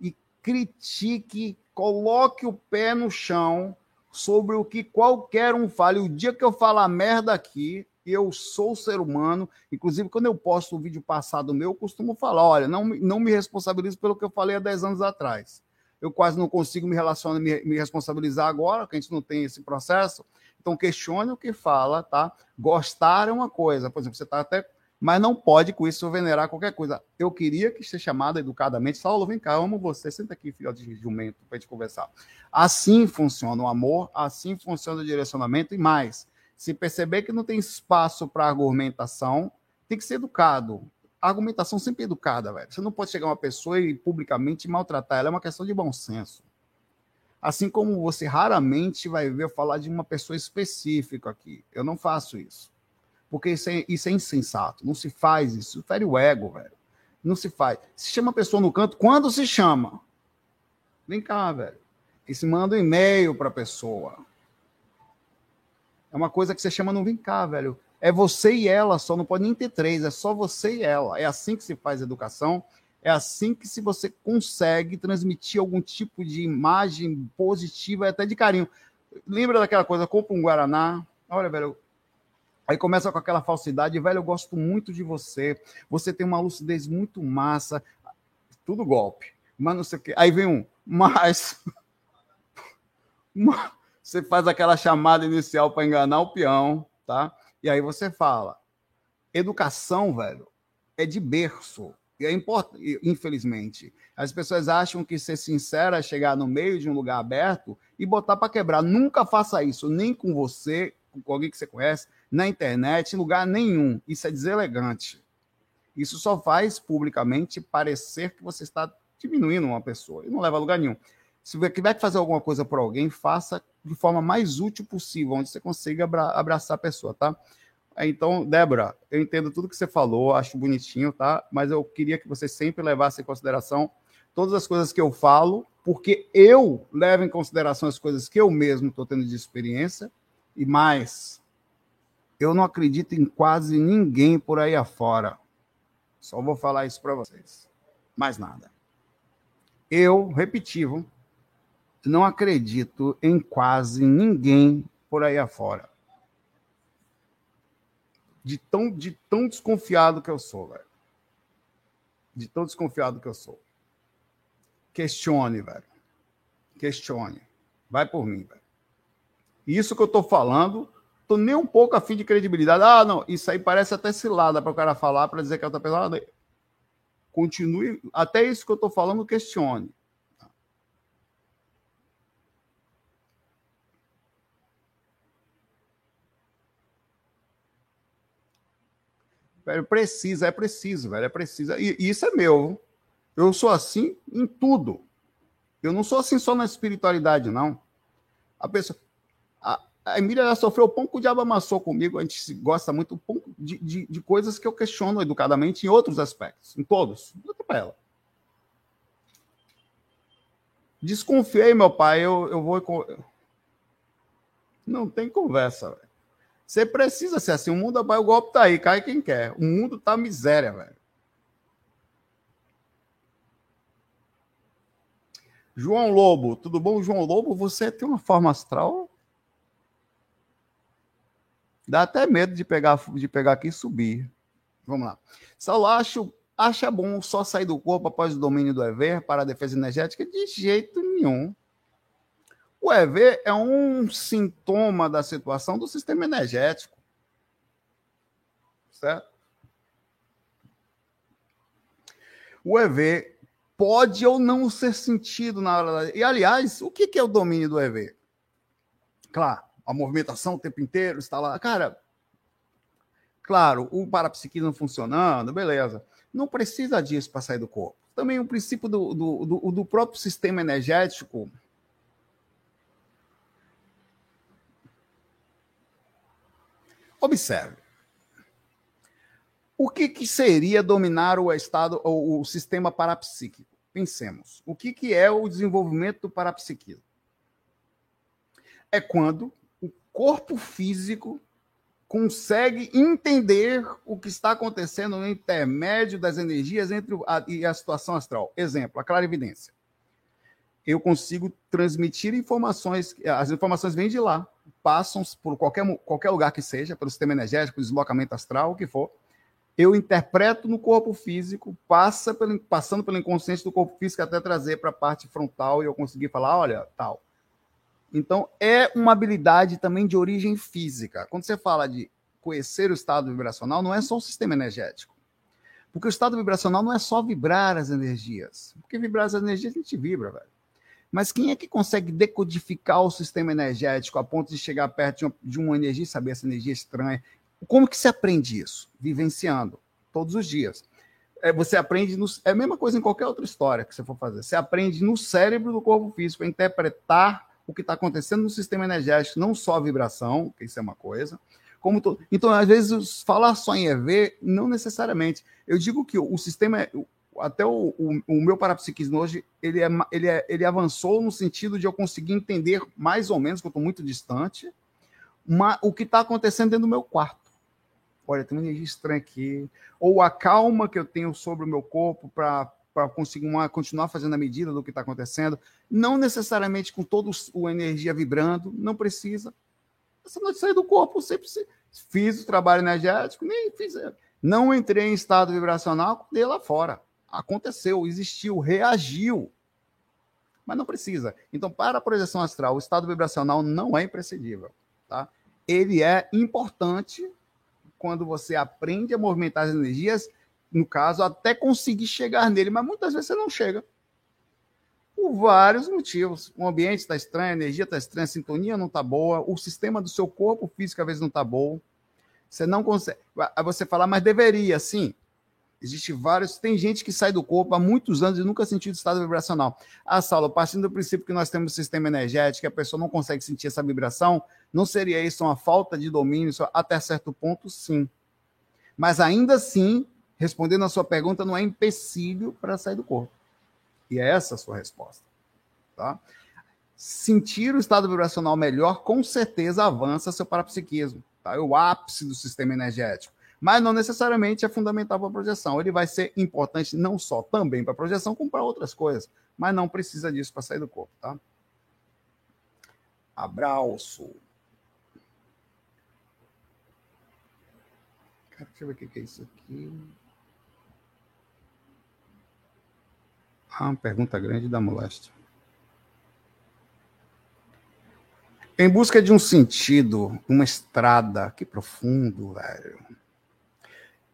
S1: e critique, coloque o pé no chão sobre o que qualquer um fale. O dia que eu falar merda aqui, eu sou ser humano. Inclusive, quando eu posto o vídeo passado meu, eu costumo falar: olha, não, não me responsabilizo pelo que eu falei há 10 anos atrás. Eu quase não consigo me relacionar, me, me responsabilizar agora, que a gente não tem esse processo. Então, questione o que fala, tá? Gostar é uma coisa. Por exemplo, você está até mas não pode com isso venerar qualquer coisa. Eu queria que seja chamada educadamente, Saulo, vem cá, eu amo você, senta aqui, filho de jumento, para gente conversar. Assim funciona o amor, assim funciona o direcionamento e mais. Se perceber que não tem espaço para argumentação, tem que ser educado. A argumentação sempre é educada, velho. Você não pode chegar uma pessoa e publicamente maltratar ela, é uma questão de bom senso. Assim como você raramente vai ver falar de uma pessoa específica aqui. Eu não faço isso. Porque isso é, isso é insensato. Não se faz isso. Fere o ego, velho. Não se faz. Se chama a pessoa no canto, quando se chama? Vem cá, velho. E se manda um e-mail para a pessoa. É uma coisa que você chama no vem cá, velho. É você e ela só, não pode nem ter três, é só você e ela. É assim que se faz educação, é assim que se você consegue transmitir algum tipo de imagem positiva, até de carinho. Lembra daquela coisa, compra um Guaraná, olha, velho, Aí começa com aquela falsidade, velho, eu gosto muito de você, você tem uma lucidez muito massa, tudo golpe, mas não sei o quê. Aí vem um, mas. você faz aquela chamada inicial para enganar o peão, tá? E aí você fala. Educação, velho, é de berço. E é importante, infelizmente. As pessoas acham que ser sincera é chegar no meio de um lugar aberto e botar para quebrar. Nunca faça isso, nem com você, com alguém que você conhece, na internet, em lugar nenhum. Isso é deselegante. Isso só faz publicamente parecer que você está diminuindo uma pessoa e não leva a lugar nenhum. Se você tiver que fazer alguma coisa por alguém, faça de forma mais útil possível, onde você consiga abraçar a pessoa, tá? Então, Débora, eu entendo tudo que você falou, acho bonitinho, tá? Mas eu queria que você sempre levasse em consideração todas as coisas que eu falo, porque eu levo em consideração as coisas que eu mesmo estou tendo de experiência e mais, eu não acredito em quase ninguém por aí afora. Só vou falar isso para vocês. Mais nada. Eu, repetivo, não acredito em quase ninguém por aí afora. De tão, de tão desconfiado que eu sou, velho. De tão desconfiado que eu sou. Questione, velho. Questione. Vai por mim, velho. Isso que eu estou falando tô nem um pouco afim de credibilidade. Ah, não, isso aí parece até cilada para o cara falar, para dizer que ela tá pesada. Continue, até isso que eu estou falando, questione. Precisa, é preciso, velho, é preciso. E, e isso é meu. Eu sou assim em tudo. Eu não sou assim só na espiritualidade, não. A pessoa, a Emília já sofreu o pão que o diabo amassou comigo. A gente gosta muito de, de, de coisas que eu questiono educadamente em outros aspectos, em todos. Até para ela. Desconfiei, meu pai, eu, eu vou. Não tem conversa, velho. Você precisa ser assim. O mundo vai, o golpe tá aí, cai quem quer. O mundo tá miséria, velho. João Lobo, tudo bom, João Lobo? Você tem uma forma astral Dá até medo de pegar, de pegar aqui e subir. Vamos lá. Saulo, acho, acha bom só sair do corpo após o domínio do EV para a defesa energética? De jeito nenhum. O EV é um sintoma da situação do sistema energético. Certo? O EV pode ou não ser sentido na hora da. E, aliás, o que é o domínio do EV? Claro, a movimentação o tempo inteiro está lá. Cara, claro, o parapsiquismo funcionando, beleza. Não precisa disso para sair do corpo. Também o princípio do, do, do, do próprio sistema energético Observe. O que, que seria dominar o estado o sistema parapsíquico? Pensemos. O que, que é o desenvolvimento do parapsiquismo? É quando corpo físico consegue entender o que está acontecendo no intermédio das energias entre a, e a situação astral. Exemplo, a clarividência. Eu consigo transmitir informações, as informações vêm de lá, passam por qualquer, qualquer lugar que seja, pelo sistema energético, deslocamento astral, o que for. Eu interpreto no corpo físico, passa pelo, passando pelo inconsciente do corpo físico até trazer para a parte frontal e eu conseguir falar, olha, tal. Então, é uma habilidade também de origem física. Quando você fala de conhecer o estado vibracional, não é só o sistema energético. Porque o estado vibracional não é só vibrar as energias. Porque vibrar as energias a gente vibra, velho. Mas quem é que consegue decodificar o sistema energético a ponto de chegar perto de uma, energia e saber essa energia estranha? Como que se aprende isso? Vivenciando, todos os dias. É, você aprende, no, é a mesma coisa em qualquer outra história que você for fazer. Você aprende no cérebro do corpo físico a interpretar o que está acontecendo no sistema energético, não só a vibração, que isso é uma coisa, como to... Então, às vezes, falar só em EV, não necessariamente. Eu digo que o sistema, até o, o, o, meu parapsiquismo hoje, ele, é, ele, é, ele avançou no sentido de eu conseguir entender mais ou menos, que eu estou muito distante, uma, o que está acontecendo dentro do meu quarto. Olha, tem uma energia estranha aqui. Ou a calma que eu tenho sobre o meu corpo para uma, continuar fazendo a medida do que está acontecendo. Não necessariamente com toda a energia vibrando, não precisa. Essa noite sair do corpo, sempre fiz o trabalho energético, nem fiz. Não entrei em estado vibracional, dei lá fora aconteceu, existiu, reagiu. Mas não precisa. Então, para a projeção astral, o estado vibracional não é imprescindível. Tá? Ele é importante quando você aprende a movimentar as energias, no caso, até conseguir chegar nele, mas muitas vezes você não chega. Por vários motivos. O ambiente está estranho, a energia está estranha, a sintonia não está boa, o sistema do seu corpo físico às vezes não está bom. Você não consegue. Aí você fala, mas deveria, sim. Existe vários. Tem gente que sai do corpo há muitos anos e nunca sentiu estado vibracional. Ah, Saulo, partindo do princípio que nós temos um sistema energético, a pessoa não consegue sentir essa vibração, não seria isso uma falta de domínio? Até certo ponto, sim. Mas ainda assim, respondendo a sua pergunta, não é empecilho para sair do corpo. E é essa a sua resposta. Tá? Sentir o estado vibracional melhor, com certeza avança seu parapsiquismo. Tá? É o ápice do sistema energético mas não necessariamente é fundamental para a projeção. Ele vai ser importante não só também para a projeção, como para outras coisas, mas não precisa disso para sair do corpo, tá? Abraço. Cara, deixa eu ver o que é isso aqui. Ah, uma pergunta grande da moléstia. Em busca de um sentido, uma estrada, que profundo, velho.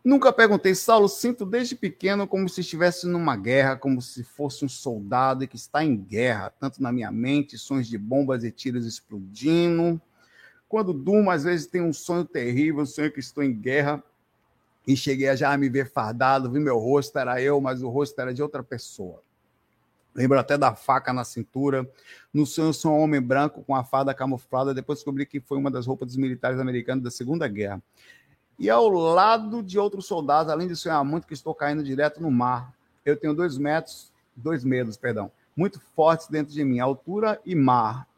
S1: Nunca perguntei, Saulo, sinto desde pequeno como se estivesse numa guerra, como se fosse um soldado que está em guerra, tanto na minha mente, sons de bombas e tiros explodindo. Quando durmo, às vezes tenho um sonho terrível, sonho que estou em guerra e cheguei a já me ver fardado, vi meu rosto, era eu, mas o rosto era de outra pessoa. Lembro até da faca na cintura. No sonho, sou um homem branco com a farda camuflada. Depois descobri que foi uma das roupas dos militares americanos da Segunda Guerra e ao lado de outros soldados, além de sonhar muito que estou caindo direto no mar. Eu tenho dois metros, dois medos, perdão, muito fortes dentro de mim, altura e mar.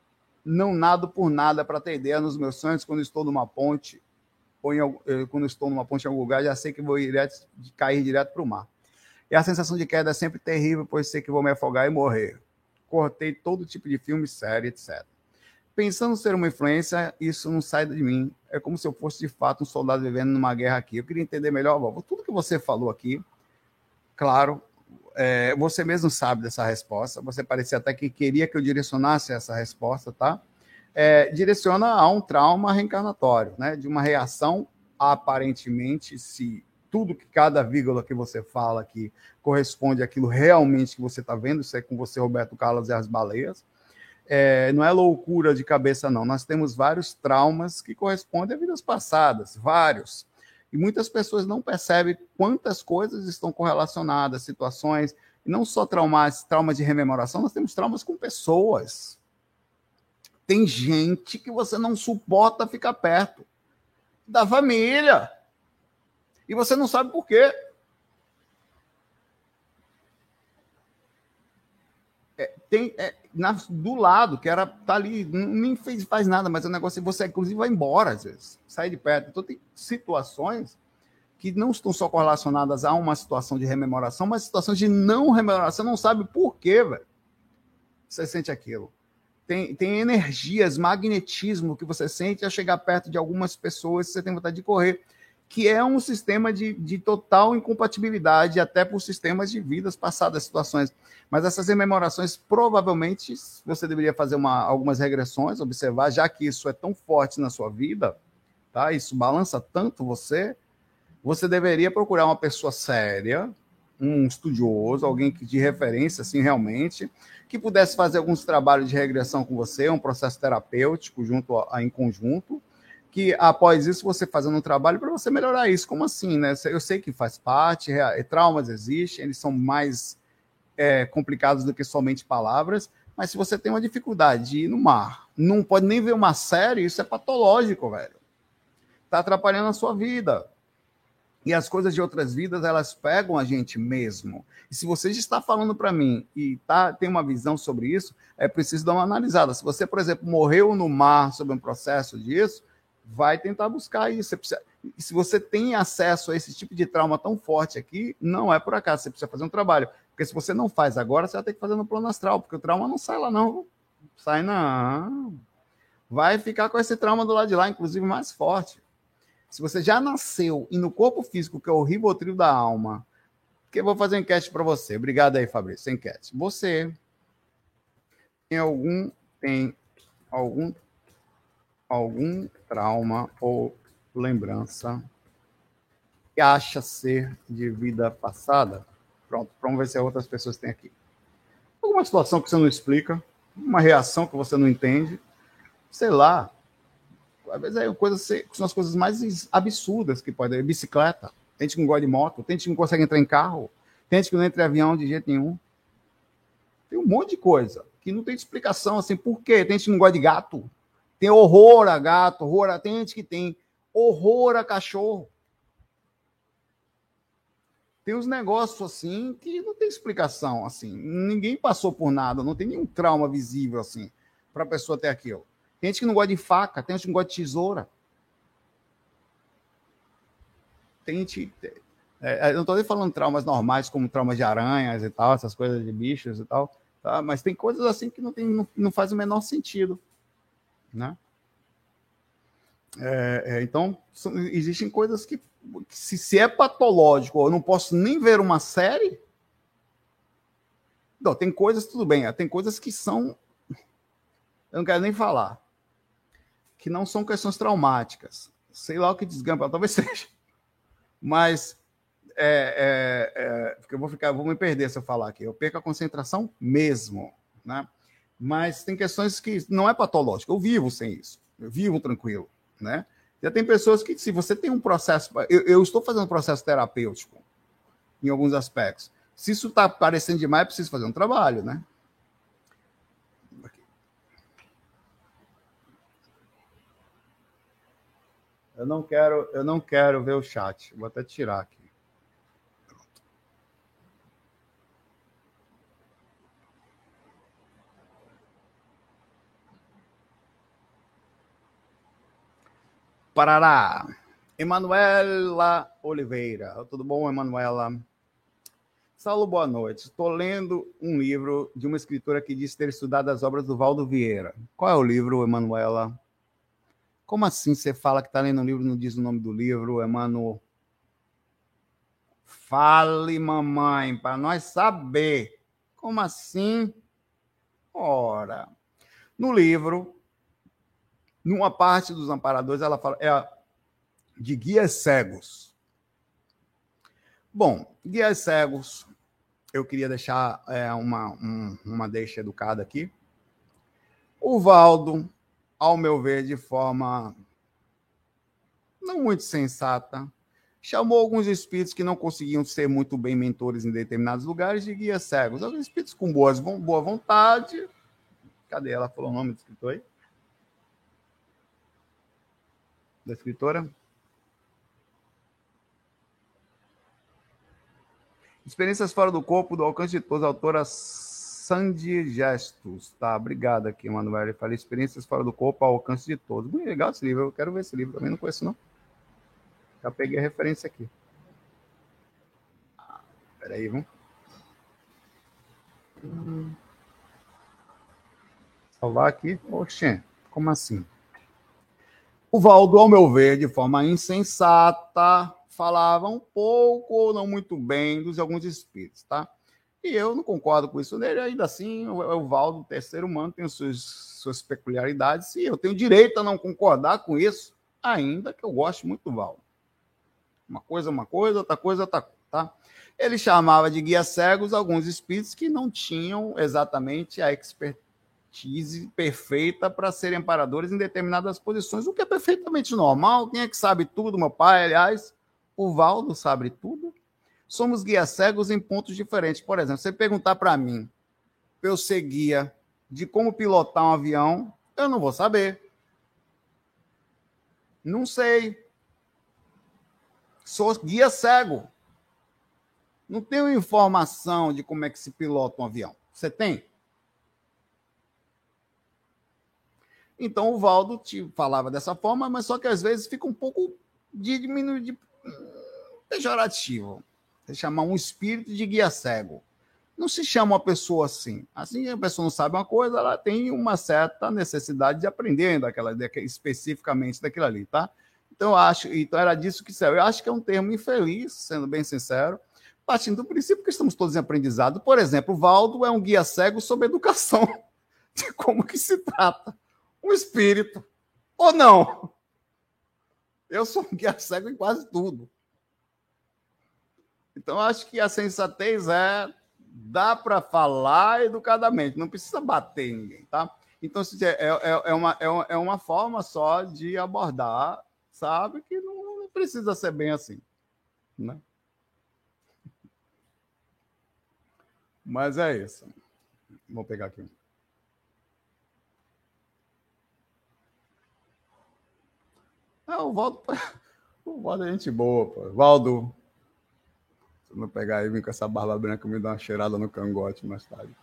S1: Não nado por nada para ter ideia nos meus sonhos quando estou numa ponte ou em, eh, quando estou numa ponte em algum lugar, já sei que vou direto, cair direto para o mar. E a sensação de queda é sempre terrível, pois sei que vou me afogar e morrer. cortei todo tipo de filme, série, etc. Pensando ser uma influência, isso não sai de mim. É como se eu fosse de fato um soldado vivendo numa guerra aqui. Eu queria entender melhor, tudo que você falou aqui, claro, é, você mesmo sabe dessa resposta. Você parecia até que queria que eu direcionasse essa resposta, tá? É, direciona a um trauma reencarnatório, né? De uma reação aparentemente, se tudo que cada vírgula que você fala aqui corresponde àquilo realmente que você está vendo, isso é com você, Roberto Carlos e as baleias. É, não é loucura de cabeça, não. Nós temos vários traumas que correspondem a vidas passadas, vários. E muitas pessoas não percebem quantas coisas estão correlacionadas, situações, e não só traumas, traumas de rememoração, nós temos traumas com pessoas. Tem gente que você não suporta ficar perto da família. E você não sabe por quê. É, tem é, na, do lado, que era tá ali, nem fez, faz nada, mas o negócio é você, inclusive, vai embora às vezes, sai de perto. Então, tem situações que não estão só correlacionadas a uma situação de rememoração, mas situações de não rememoração. Não sabe por quê, velho. Você sente aquilo. Tem, tem energias, magnetismo que você sente a chegar perto de algumas pessoas, você tem vontade de correr que é um sistema de, de total incompatibilidade, até por sistemas de vidas passadas, situações. Mas essas rememorações, provavelmente, você deveria fazer uma, algumas regressões, observar, já que isso é tão forte na sua vida, tá? isso balança tanto você, você deveria procurar uma pessoa séria, um estudioso, alguém de referência, assim, realmente, que pudesse fazer alguns trabalhos de regressão com você, um processo terapêutico junto a, em conjunto, que após isso você fazendo um trabalho para você melhorar isso. Como assim, né? Eu sei que faz parte, traumas existem, eles são mais é, complicados do que somente palavras, mas se você tem uma dificuldade de ir no mar, não pode nem ver uma série, isso é patológico, velho. Tá atrapalhando a sua vida. E as coisas de outras vidas, elas pegam a gente mesmo. E se você está falando para mim e tá, tem uma visão sobre isso, é preciso dar uma analisada. Se você, por exemplo, morreu no mar sob um processo disso, vai tentar buscar isso. Você precisa... Se você tem acesso a esse tipo de trauma tão forte aqui, não é por acaso, você precisa fazer um trabalho. Porque se você não faz agora, você vai ter que fazer no plano astral, porque o trauma não sai lá, não. Sai não. Vai ficar com esse trauma do lado de lá, inclusive mais forte. Se você já nasceu e no corpo físico, que é o ribotril da alma, que eu vou fazer uma enquete para você. Obrigado aí, Fabrício. Enquete. Você tem algum tem algum algum trauma ou lembrança que acha ser de vida passada? Pronto, vamos ver se outras pessoas têm aqui. Alguma situação que você não explica, uma reação que você não entende, sei lá. Às vezes é coisa, são as coisas mais absurdas que pode. Bicicleta, tem gente que não gosta de moto, tem gente que não consegue entrar em carro, tem gente que não entra em avião de jeito nenhum. Tem um monte de coisa que não tem explicação assim, por quê? Tem gente que não gosta de gato, tem horror a gato, horror a. Tem gente que tem horror a cachorro. Tem uns negócios assim que não tem explicação. assim. Ninguém passou por nada, não tem nenhum trauma visível assim para a pessoa ter aquilo. Tem gente que não gosta de faca, tem gente que não gosta de tesoura. Tem gente. É, eu não estou nem falando traumas normais, como traumas de aranhas e tal, essas coisas de bichos e tal, tá? mas tem coisas assim que não, tem, não, não faz o menor sentido. Né? É, é, então, são, existem coisas que, se, se é patológico, eu não posso nem ver uma série. Não, tem coisas, tudo bem, tem coisas que são. Eu não quero nem falar. Que não são questões traumáticas. Sei lá o que desgampa, talvez <laughs> seja. Mas é, é, é, eu vou ficar, vou me perder se eu falar aqui. Eu perco a concentração mesmo, né? Mas tem questões que não é patológico. Eu vivo sem isso. Eu vivo tranquilo, né? Já tem pessoas que, se você tem um processo, eu, eu estou fazendo um processo terapêutico em alguns aspectos. Se isso está parecendo demais, preciso fazer um trabalho, né? Eu não quero, eu não quero ver o chat. Vou até tirar aqui. Parará. Emanuela Oliveira. Tudo bom, Emanuela? Saulo, boa noite. Estou lendo um livro de uma escritora que diz ter estudado as obras do Valdo Vieira. Qual é o livro, Emanuela? Como assim você fala que está lendo um livro e não diz o nome do livro, Emanuel? Fale, mamãe, para nós saber. Como assim? Ora, no livro, numa parte dos amparadores, ela fala é de guias cegos. Bom, guias cegos, eu queria deixar é, uma, um, uma deixa educada aqui. O Valdo, ao meu ver, de forma não muito sensata, chamou alguns espíritos que não conseguiam ser muito bem mentores em determinados lugares de guias cegos. Alguns espíritos com boas, boa vontade. Cadê ela? Falou o nome do escritor aí? Da escritora? Experiências fora do corpo, do alcance de todos, autora Sandy Gestos. Tá, obrigado aqui, Manuel. Ele fala experiências fora do corpo, ao alcance de todos. Muito legal esse livro, eu quero ver esse livro. Também não conheço, não. Já peguei a referência aqui. Peraí, vamos. Salvar aqui. Oxê, como assim? O Valdo, ao meu ver, de forma insensata, falava um pouco ou não muito bem dos alguns espíritos, tá? E eu não concordo com isso nele, ainda assim, o, o Valdo, terceiro humano, tem suas, suas peculiaridades, e eu tenho direito a não concordar com isso, ainda que eu goste muito do Valdo. Uma coisa, uma coisa, outra coisa, outra coisa, tá? Ele chamava de guia cegos alguns espíritos que não tinham exatamente a expertise perfeita para serem amparadores em determinadas posições, o que é perfeitamente normal. Quem é que sabe tudo? Meu pai, aliás, o Valdo sabe tudo. Somos guia cegos em pontos diferentes. Por exemplo, você perguntar para mim, eu ser guia de como pilotar um avião, eu não vou saber. Não sei. Sou guia cego. Não tenho informação de como é que se pilota um avião. Você tem? Então o Valdo te falava dessa forma, mas só que às vezes fica um pouco de diminuir de pejorativo. Você chamar um espírito de guia cego. Não se chama uma pessoa assim. Assim, a pessoa não sabe uma coisa, ela tem uma certa necessidade de aprender daquela, especificamente daquilo ali, tá? Então, acho, então era disso que saiu. Eu acho que é um termo infeliz, sendo bem sincero, partindo do princípio que estamos todos em aprendizado. Por exemplo, o Valdo é um guia cego sobre educação, <laughs> de como que se trata um espírito, ou não. Eu sou um guia cego em quase tudo. Então, acho que a sensatez é dá para falar educadamente, não precisa bater ninguém, tá? Então, é, é, é, uma, é uma forma só de abordar sabe que não, não precisa ser bem assim. Né? Mas é isso. Vou pegar aqui um. Ah, o Valdo. O Valdo é gente boa, pô. Valdo. Se não pegar aí, vem com essa barba branca me dá uma cheirada no cangote mais tarde.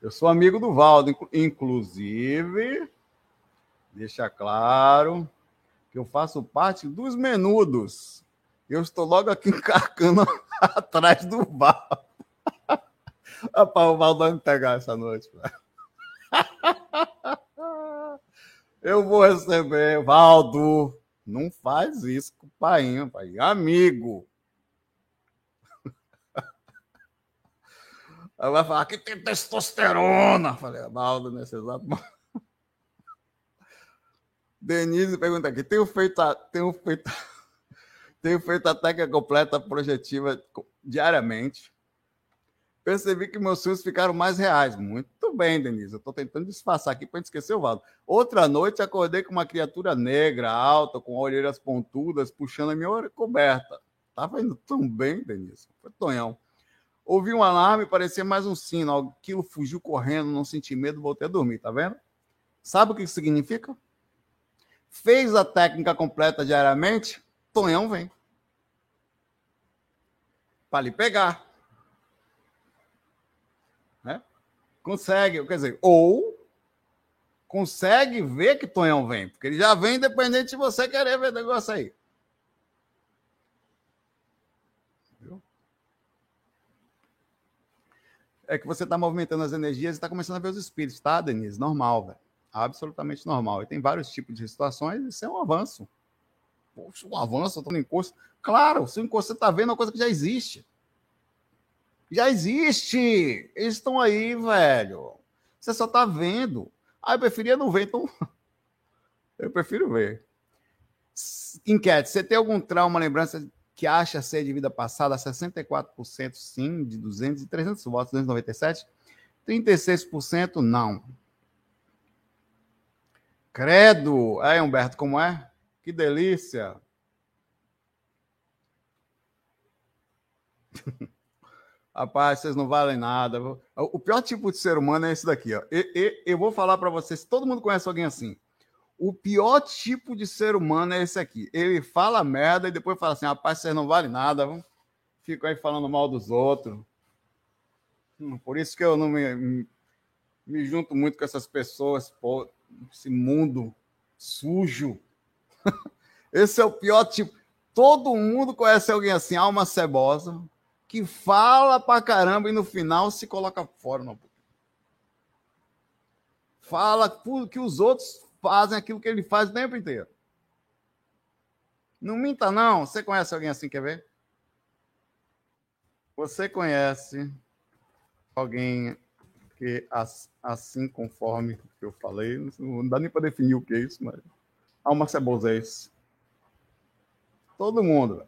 S1: Eu sou amigo do Valdo, inclusive. Deixa claro que eu faço parte dos menudos. Eu estou logo aqui <laughs> encarcando atrás do bar. <laughs> Rapaz, o Val vai me pegar essa noite. <laughs> Eu vou receber, Valdo. Não faz isso com o pai, pai. Amigo. <laughs> Aí vai falar, aqui tem testosterona. Falei, Valdo, nesse exato. <laughs> Denise pergunta aqui: tenho feito a, tenho feito, <laughs> tenho feito a técnica completa projetiva diariamente. Percebi que meus sonhos ficaram mais reais. Muito bem, Denise. Eu estou tentando disfarçar aqui para não esquecer o Valdo. Outra noite acordei com uma criatura negra, alta, com orelhas pontudas, puxando a minha coberta. Estava indo tão bem, Denise. Foi tonhão. Ouvi um alarme, parecia mais um sino. Aquilo fugiu correndo, não senti medo, voltei a dormir, tá vendo? Sabe o que isso significa? Fez a técnica completa diariamente, Tonhão vem. Para lhe pegar. Né? Consegue, quer dizer, ou consegue ver que Tonhão vem, porque ele já vem independente de você querer ver o negócio aí. é que você está movimentando as energias e está começando a ver os espíritos, tá, Denise? Normal, velho. Absolutamente normal. E tem vários tipos de situações, isso é um avanço. Poxa, um avanço, eu estou no encosto. Claro, se o encosto você está vendo é uma coisa que já existe. Já existe! Eles estão aí, velho. Você só está vendo. Ah, eu preferia não ver, então. <laughs> eu prefiro ver. Enquete: você tem algum trauma, lembrança que acha ser de vida passada? 64% sim, de 200 e 300 votos, 297. 36% não. Credo! É, Humberto, como é? Que delícia! <laughs> Rapaz, vocês não valem nada. O pior tipo de ser humano é esse daqui, ó. Eu, eu, vou falar para vocês, todo mundo conhece alguém assim. O pior tipo de ser humano é esse aqui. Ele fala merda e depois fala assim: rapaz, vocês não valem nada. Fica aí falando mal dos outros. Hum, por isso que eu não me, me, me junto muito com essas pessoas, pô, esse mundo sujo. <laughs> Esse é o pior tipo. Todo mundo conhece alguém assim, alma cebosa, que fala pra caramba e no final se coloca fora. Fala que os outros fazem aquilo que ele faz o tempo inteiro. Não minta, não. Você conhece alguém assim, quer ver? Você conhece alguém que assim conforme que eu falei, não dá nem para definir o que é isso, mas cebosa é isso. Todo mundo.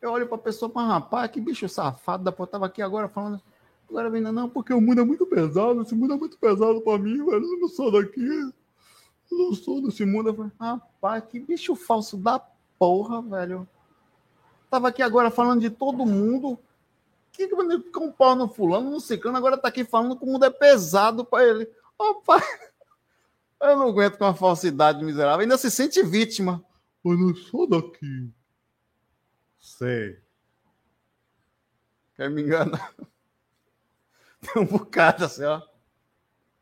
S1: Eu olho para a pessoa, mas rapaz, que bicho safado da porra, tava aqui agora falando Agora vem, não, porque o mundo é muito pesado, esse mundo é muito pesado pra mim, velho. Eu não sou daqui. Eu não sou desse mundo. Eu falei, rapaz, que bicho falso da porra, velho. Tava aqui agora falando de todo mundo. Que ficar um pau no fulano, no ciclano, agora tá aqui falando que o mundo é pesado pra ele. Rapaz, eu não aguento com uma falsidade miserável. Ainda se sente vítima. Eu não sou daqui. Sei. Quer me enganar? <laughs> Tem um bocado assim, ó.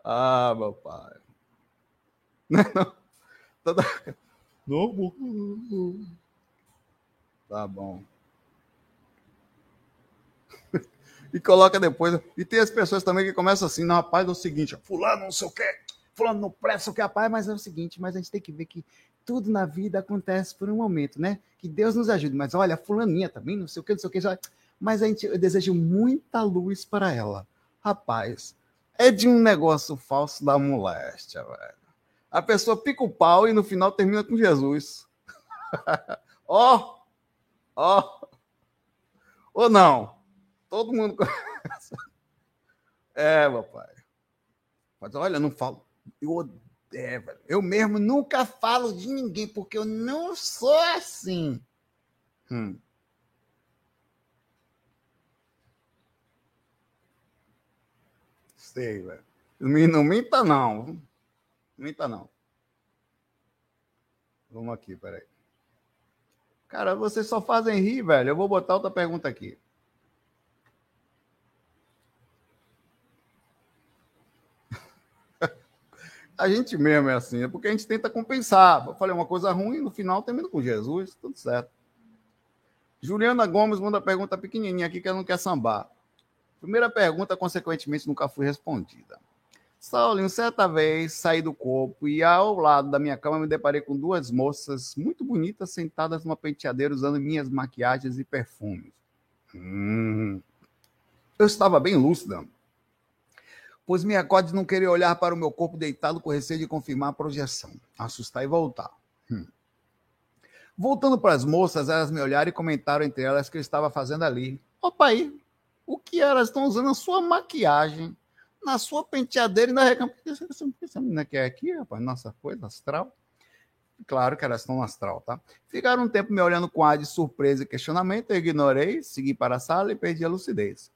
S1: Ah, meu pai. <laughs> Não, não. Toda... Não, Tá bom. <laughs> E coloca depois. E tem as pessoas também que começam assim, não, rapaz, é o seguinte, ó, fulano não sei o quê, fulano não presta, o que, rapaz, mas é o seguinte, mas a gente tem que ver que tudo na vida acontece por um momento, né? Que Deus nos ajude. Mas olha, fulaninha também, não sei o que, não sei o que, já... mas a gente, eu desejo muita luz para ela. Rapaz, é de um negócio falso da moléstia, velho. A pessoa pica o pau e no final termina com Jesus. <laughs> Ó, ó. oh, oh. Ou não? Todo mundo <laughs> conhece. É, meu pai. Mas olha, não falo. Eu é, velho. Eu mesmo nunca falo de ninguém, porque eu não sou assim. Hum. Sei, velho. Não minta. Não minta, não. Vamos aqui, peraí. Cara, vocês só fazem rir, velho. Eu vou botar outra pergunta aqui. A gente mesmo é assim, é porque a gente tenta compensar. Eu falei uma coisa ruim, no final termina com Jesus, tudo certo. Juliana Gomes manda pergunta pequenininha aqui que ela não quer sambar. Primeira pergunta, consequentemente, nunca foi respondida. Saulinho, certa vez saí do corpo e ao lado da minha cama me deparei com duas moças muito bonitas sentadas numa penteadeira usando minhas maquiagens e perfumes. Hum. Eu estava bem lúcida, pois minha acorde não queria olhar para o meu corpo deitado com receio de confirmar a projeção, assustar e voltar. Hum. Voltando para as moças, elas me olharam e comentaram entre elas que eu estava fazendo ali. Opa aí, o que elas estão usando a sua maquiagem, na sua penteadeira e na reclama. Essa menina quer aqui, rapaz, nossa coisa astral. Claro que elas estão astral, tá? Ficaram um tempo me olhando com ar de surpresa e questionamento, eu ignorei, segui para a sala e perdi a lucidez.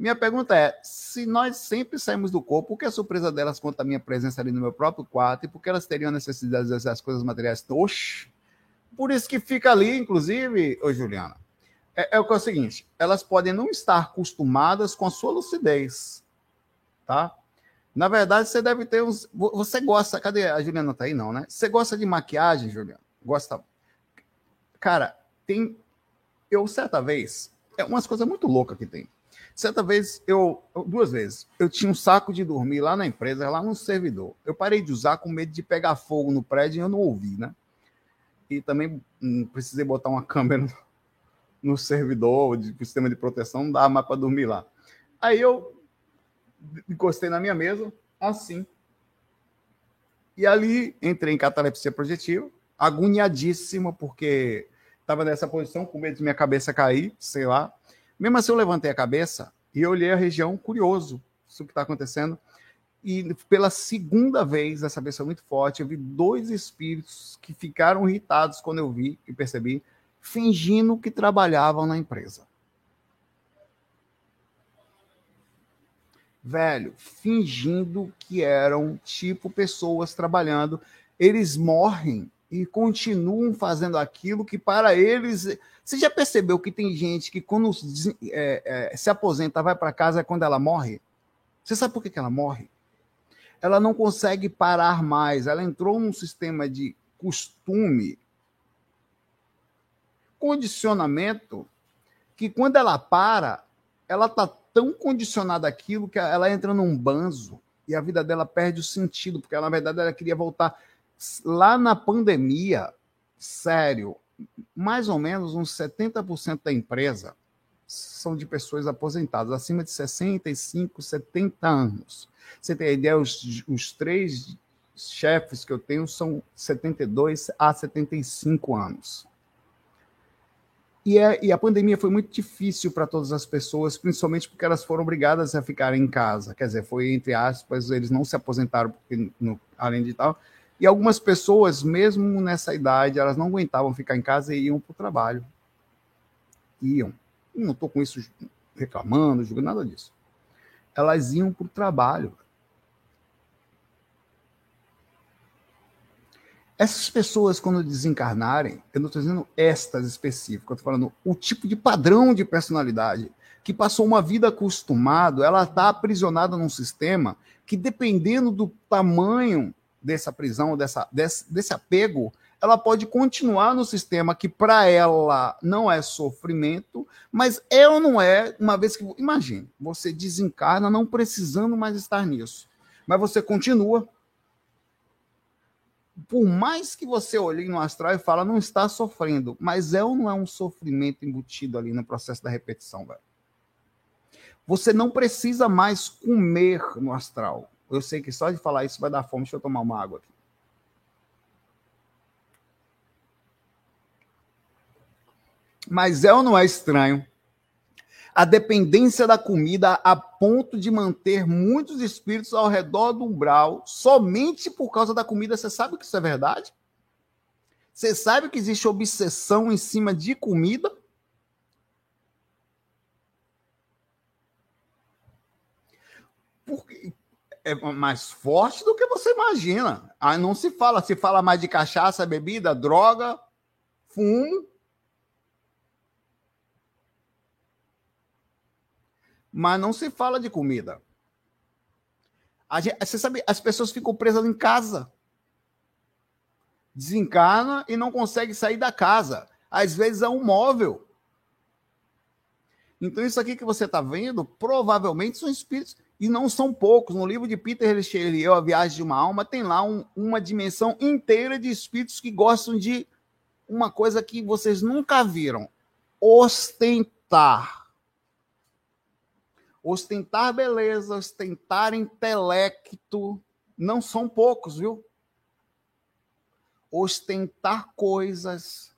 S1: Minha pergunta é: se nós sempre saímos do corpo, o que a surpresa delas quanto à minha presença ali no meu próprio quarto e por que elas teriam necessidade de fazer as coisas materiais? Oxi! Por isso que fica ali, inclusive, ô Juliana, é, é, o que é o seguinte: elas podem não estar acostumadas com a sua lucidez, tá? Na verdade, você deve ter uns. Você gosta. Cadê a Juliana? Tá aí, não, né? Você gosta de maquiagem, Juliana? Gosta. Cara, tem. Eu, certa vez, é umas coisas muito loucas que tem. Certa vez, eu, duas vezes, eu tinha um saco de dormir lá na empresa, lá no servidor. Eu parei de usar com medo de pegar fogo no prédio e eu não ouvi, né? E também hum, precisei botar uma câmera <laughs> no, servidor, de sistema de proteção, não dava mais para dormir lá. Aí eu encostei na minha mesa, assim. E ali entrei em catalepsia projetiva, agoniadíssima, porque estava nessa posição, com medo de minha cabeça cair, sei lá. Mesmo assim, eu levantei a cabeça e olhei a região, curioso, isso que está acontecendo. E pela segunda vez, essa vez foi muito forte, eu vi dois espíritos que ficaram irritados quando eu vi e percebi, fingindo que trabalhavam na empresa. Velho, fingindo que eram tipo pessoas trabalhando. Eles morrem e continuam fazendo aquilo que para eles. Você já percebeu que tem gente que quando é, é, se aposenta, vai para casa é quando ela morre? Você sabe por que, que ela morre? Ela não consegue parar mais. Ela entrou num sistema de costume, condicionamento, que quando ela para, ela está tão condicionada àquilo que ela entra num banzo e a vida dela perde o sentido, porque ela, na verdade ela queria voltar lá na pandemia, sério, mais ou menos uns 70% da empresa são de pessoas aposentadas, acima de 65, 70 anos. Você tem ideia, os, os três chefes que eu tenho são 72 a 75 anos. E, é, e, a pandemia foi muito difícil para todas as pessoas, principalmente porque elas foram obrigadas a ficarem em casa. Quer dizer, foi entre aspas, eles não se aposentaram, porque, no, além de tal, e algumas pessoas, mesmo nessa idade, elas não aguentavam ficar em casa e iam para o trabalho. Iam. Não estou com isso reclamando, julgando nada disso. Elas iam para o trabalho. Essas pessoas, quando desencarnarem, eu não estou dizendo estas específicas, eu estou falando o tipo de padrão de personalidade que passou uma vida acostumado, ela está aprisionada num sistema que, dependendo do tamanho dessa prisão, dessa, desse, desse apego, ela pode continuar no sistema que para ela não é sofrimento, mas é ou não é, uma vez que. Imagine, você desencarna não precisando mais estar nisso, mas você continua. Por mais que você olhe no astral e fala, não está sofrendo, mas é ou não é um sofrimento embutido ali no processo da repetição, velho? Você não precisa mais comer no astral. Eu sei que só de falar isso vai dar fome. Deixa eu tomar uma água aqui. Mas é ou não é estranho a dependência da comida a ponto de manter muitos espíritos ao redor do umbral somente por causa da comida? Você sabe que isso é verdade? Você sabe que existe obsessão em cima de comida? Porque, é mais forte do que você imagina. Aí não se fala, se fala mais de cachaça, bebida, droga, fumo. Mas não se fala de comida. Gente, você sabe, as pessoas ficam presas em casa. Desencarna e não consegue sair da casa. Às vezes é um móvel. Então, isso aqui que você está vendo, provavelmente são espíritos e não são poucos. No livro de Peter Shelley, A Viagem de uma Alma, tem lá um, uma dimensão inteira de espíritos que gostam de uma coisa que vocês nunca viram: ostentar. Ostentar beleza, ostentar intelecto. Não são poucos, viu? Ostentar coisas.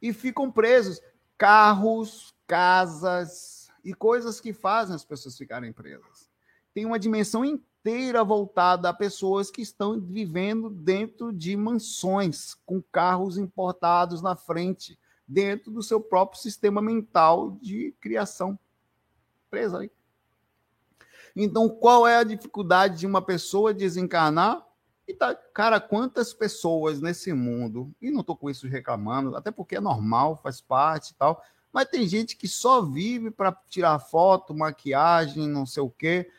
S1: E ficam presos. Carros, casas e coisas que fazem as pessoas ficarem presas. Tem uma dimensão inteira voltada a pessoas que estão vivendo dentro de mansões, com carros importados na frente, dentro do seu próprio sistema mental de criação. Presa aí. Então, qual é a dificuldade de uma pessoa desencarnar? E tá, cara, quantas pessoas nesse mundo, e não estou com isso reclamando, até porque é normal, faz parte e tal, mas tem gente que só vive para tirar foto, maquiagem, não sei o quê.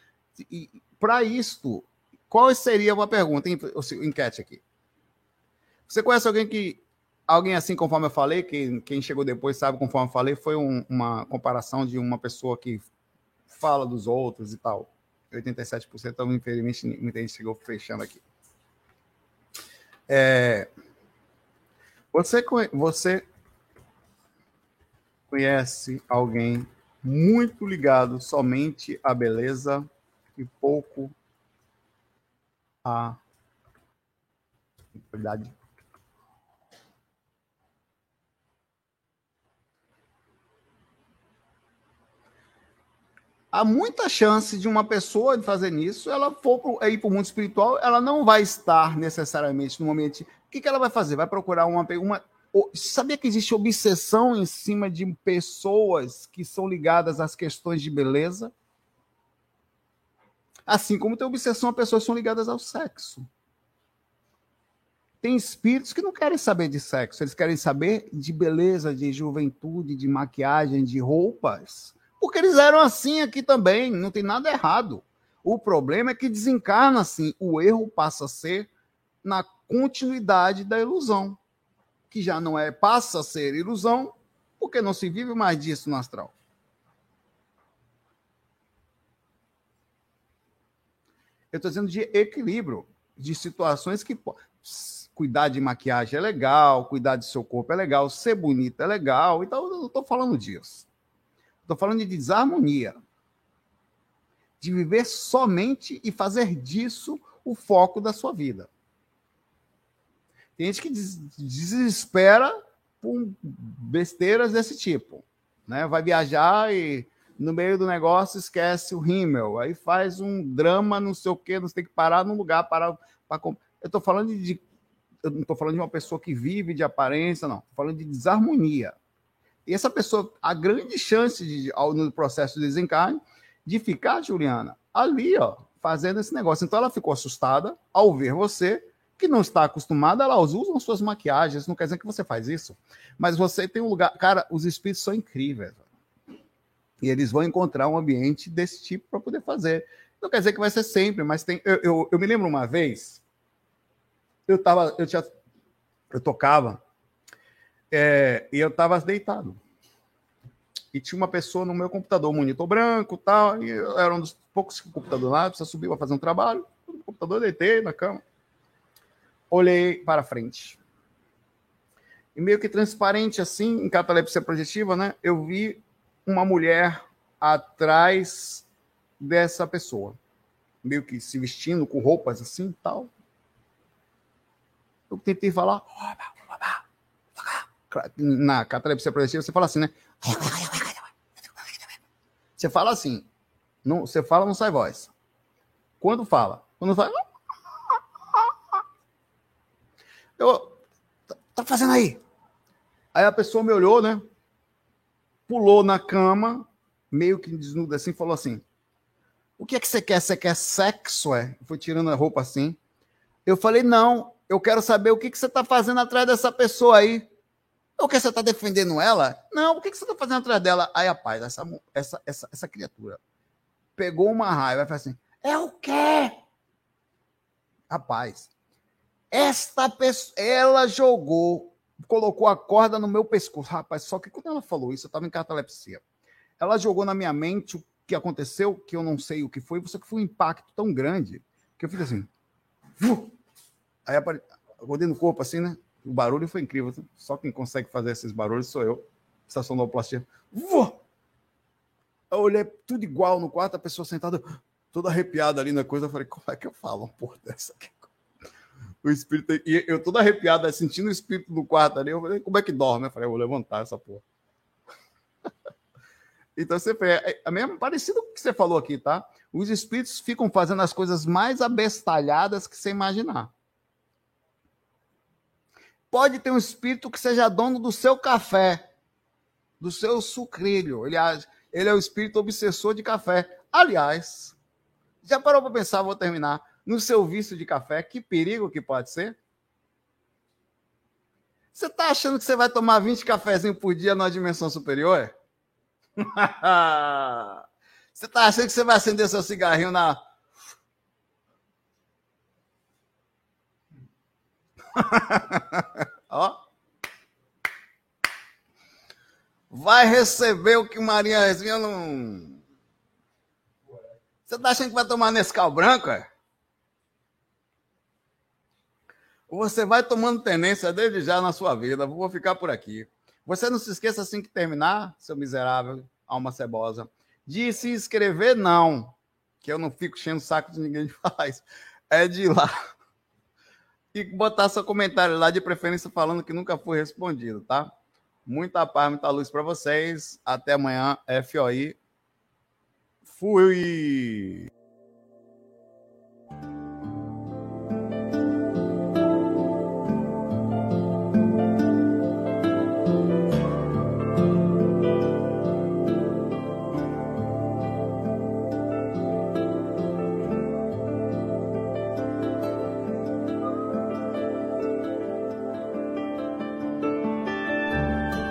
S1: E para isto, qual seria uma pergunta, enquete aqui? Você conhece alguém que alguém assim, conforme eu falei, que quem chegou depois sabe, conforme eu falei, foi um, uma comparação de uma pessoa que fala dos outros e tal. 87%, então, infelizmente, muita gente chegou fechando aqui. É, você, você conhece alguém muito ligado somente à beleza e pouco à verdade? há muita chance de uma pessoa de fazer isso, ela for pro, ir para o mundo espiritual, ela não vai estar necessariamente no momento. O que, que ela vai fazer? Vai procurar uma, uma. Sabia que existe obsessão em cima de pessoas que são ligadas às questões de beleza? Assim como tem obsessão a pessoas que são ligadas ao sexo. Tem espíritos que não querem saber de sexo, eles querem saber de beleza, de juventude, de maquiagem, de roupas porque eles eram assim aqui também, não tem nada errado. O problema é que desencarna assim. O erro passa a ser na continuidade da ilusão, que já não é, passa a ser ilusão, porque não se vive mais disso no astral. Eu estou dizendo de equilíbrio, de situações que cuidar de maquiagem é legal, cuidar de seu corpo é legal, ser bonito é legal, então eu não estou falando disso. Estou falando de desarmonia. De viver somente e fazer disso o foco da sua vida. Tem gente que desespera por besteiras desse tipo. Né? Vai viajar e no meio do negócio esquece o rímel. Aí faz um drama, não sei o quê, não tem que parar num lugar para. eu estou falando de. Eu não estou falando de uma pessoa que vive de aparência, não. Estou falando de desarmonia. E essa pessoa, a grande chance de, no processo de desencarne, de ficar, Juliana, ali, ó, fazendo esse negócio. Então ela ficou assustada ao ver você, que não está acostumada, elas usam suas maquiagens, não quer dizer que você faz isso. Mas você tem um lugar. Cara, os espíritos são incríveis. E eles vão encontrar um ambiente desse tipo para poder fazer. Não quer dizer que vai ser sempre, mas tem. Eu, eu, eu me lembro uma vez, eu tava, eu tinha, eu tocava é, e eu estava deitado. E tinha uma pessoa no meu computador, monitor branco tal, e eu era um dos poucos computadores lá, você subiu para fazer um trabalho, no computador deitei na cama. Olhei para frente. E meio que transparente assim, em catalepsia projetiva, né? Eu vi uma mulher atrás dessa pessoa. Meio que se vestindo com roupas assim tal. Eu tentei falar, na catalepsia progressiva, você fala assim, né? Você fala assim. Não, você fala, não sai voz. Quando fala? Quando fala. Eu. Tá, tá fazendo aí? Aí a pessoa me olhou, né? Pulou na cama, meio que desnuda assim, falou assim: O que é que você quer? Você quer sexo? É? Foi tirando a roupa assim. Eu falei: Não, eu quero saber o que, que você tá fazendo atrás dessa pessoa aí. O que você está defendendo ela? Não, o que você está fazendo atrás dela? Aí, rapaz, essa, essa, essa, essa criatura pegou uma raiva e falou assim: é o quê? Rapaz, esta pessoa, ela jogou, colocou a corda no meu pescoço. Rapaz, só que quando ela falou isso, eu estava em catalepsia. Ela jogou na minha mente o que aconteceu, que eu não sei o que foi, só que foi um impacto tão grande que eu fiz assim. Aí acordei no corpo assim, né? O barulho foi incrível. Só quem consegue fazer esses barulhos sou eu. Essa sonoplastia. Eu olhei tudo igual no quarto, a pessoa sentada, toda arrepiada ali na coisa. Eu falei, como é que eu falo uma porra dessa aqui? O espírito. E eu todo arrepiado, sentindo o espírito do quarto ali. Eu falei, como é que dorme? Eu falei, eu vou levantar essa porra. <laughs> Então você é, é mesmo parecido com o que você falou aqui, tá? Os espíritos ficam fazendo as coisas mais abestalhadas que você imaginar. Pode ter um espírito que seja dono do seu café, do seu sucrilho. Aliás, ele é o espírito obsessor de café. Aliás, já parou para pensar, vou terminar, no seu vício de café, que perigo que pode ser? Você está achando que você vai tomar 20 cafezinhos por dia numa dimensão superior? <laughs> você está achando que você vai acender seu cigarrinho na <laughs> Ó. vai receber o que Maria Rezinha não. Você tá achando que vai tomar Nescau branco, é? Você vai tomando tendência desde já na sua vida. Vou ficar por aqui. Você não se esqueça assim que terminar, seu miserável, alma cebosa, de se inscrever, não. Que eu não fico enchendo o saco de ninguém <laughs> de falar isso. É de ir lá e botar seu comentário lá, de preferência falando que nunca foi respondido, tá? Muita paz, muita luz para vocês. Até amanhã, FOI. Fui!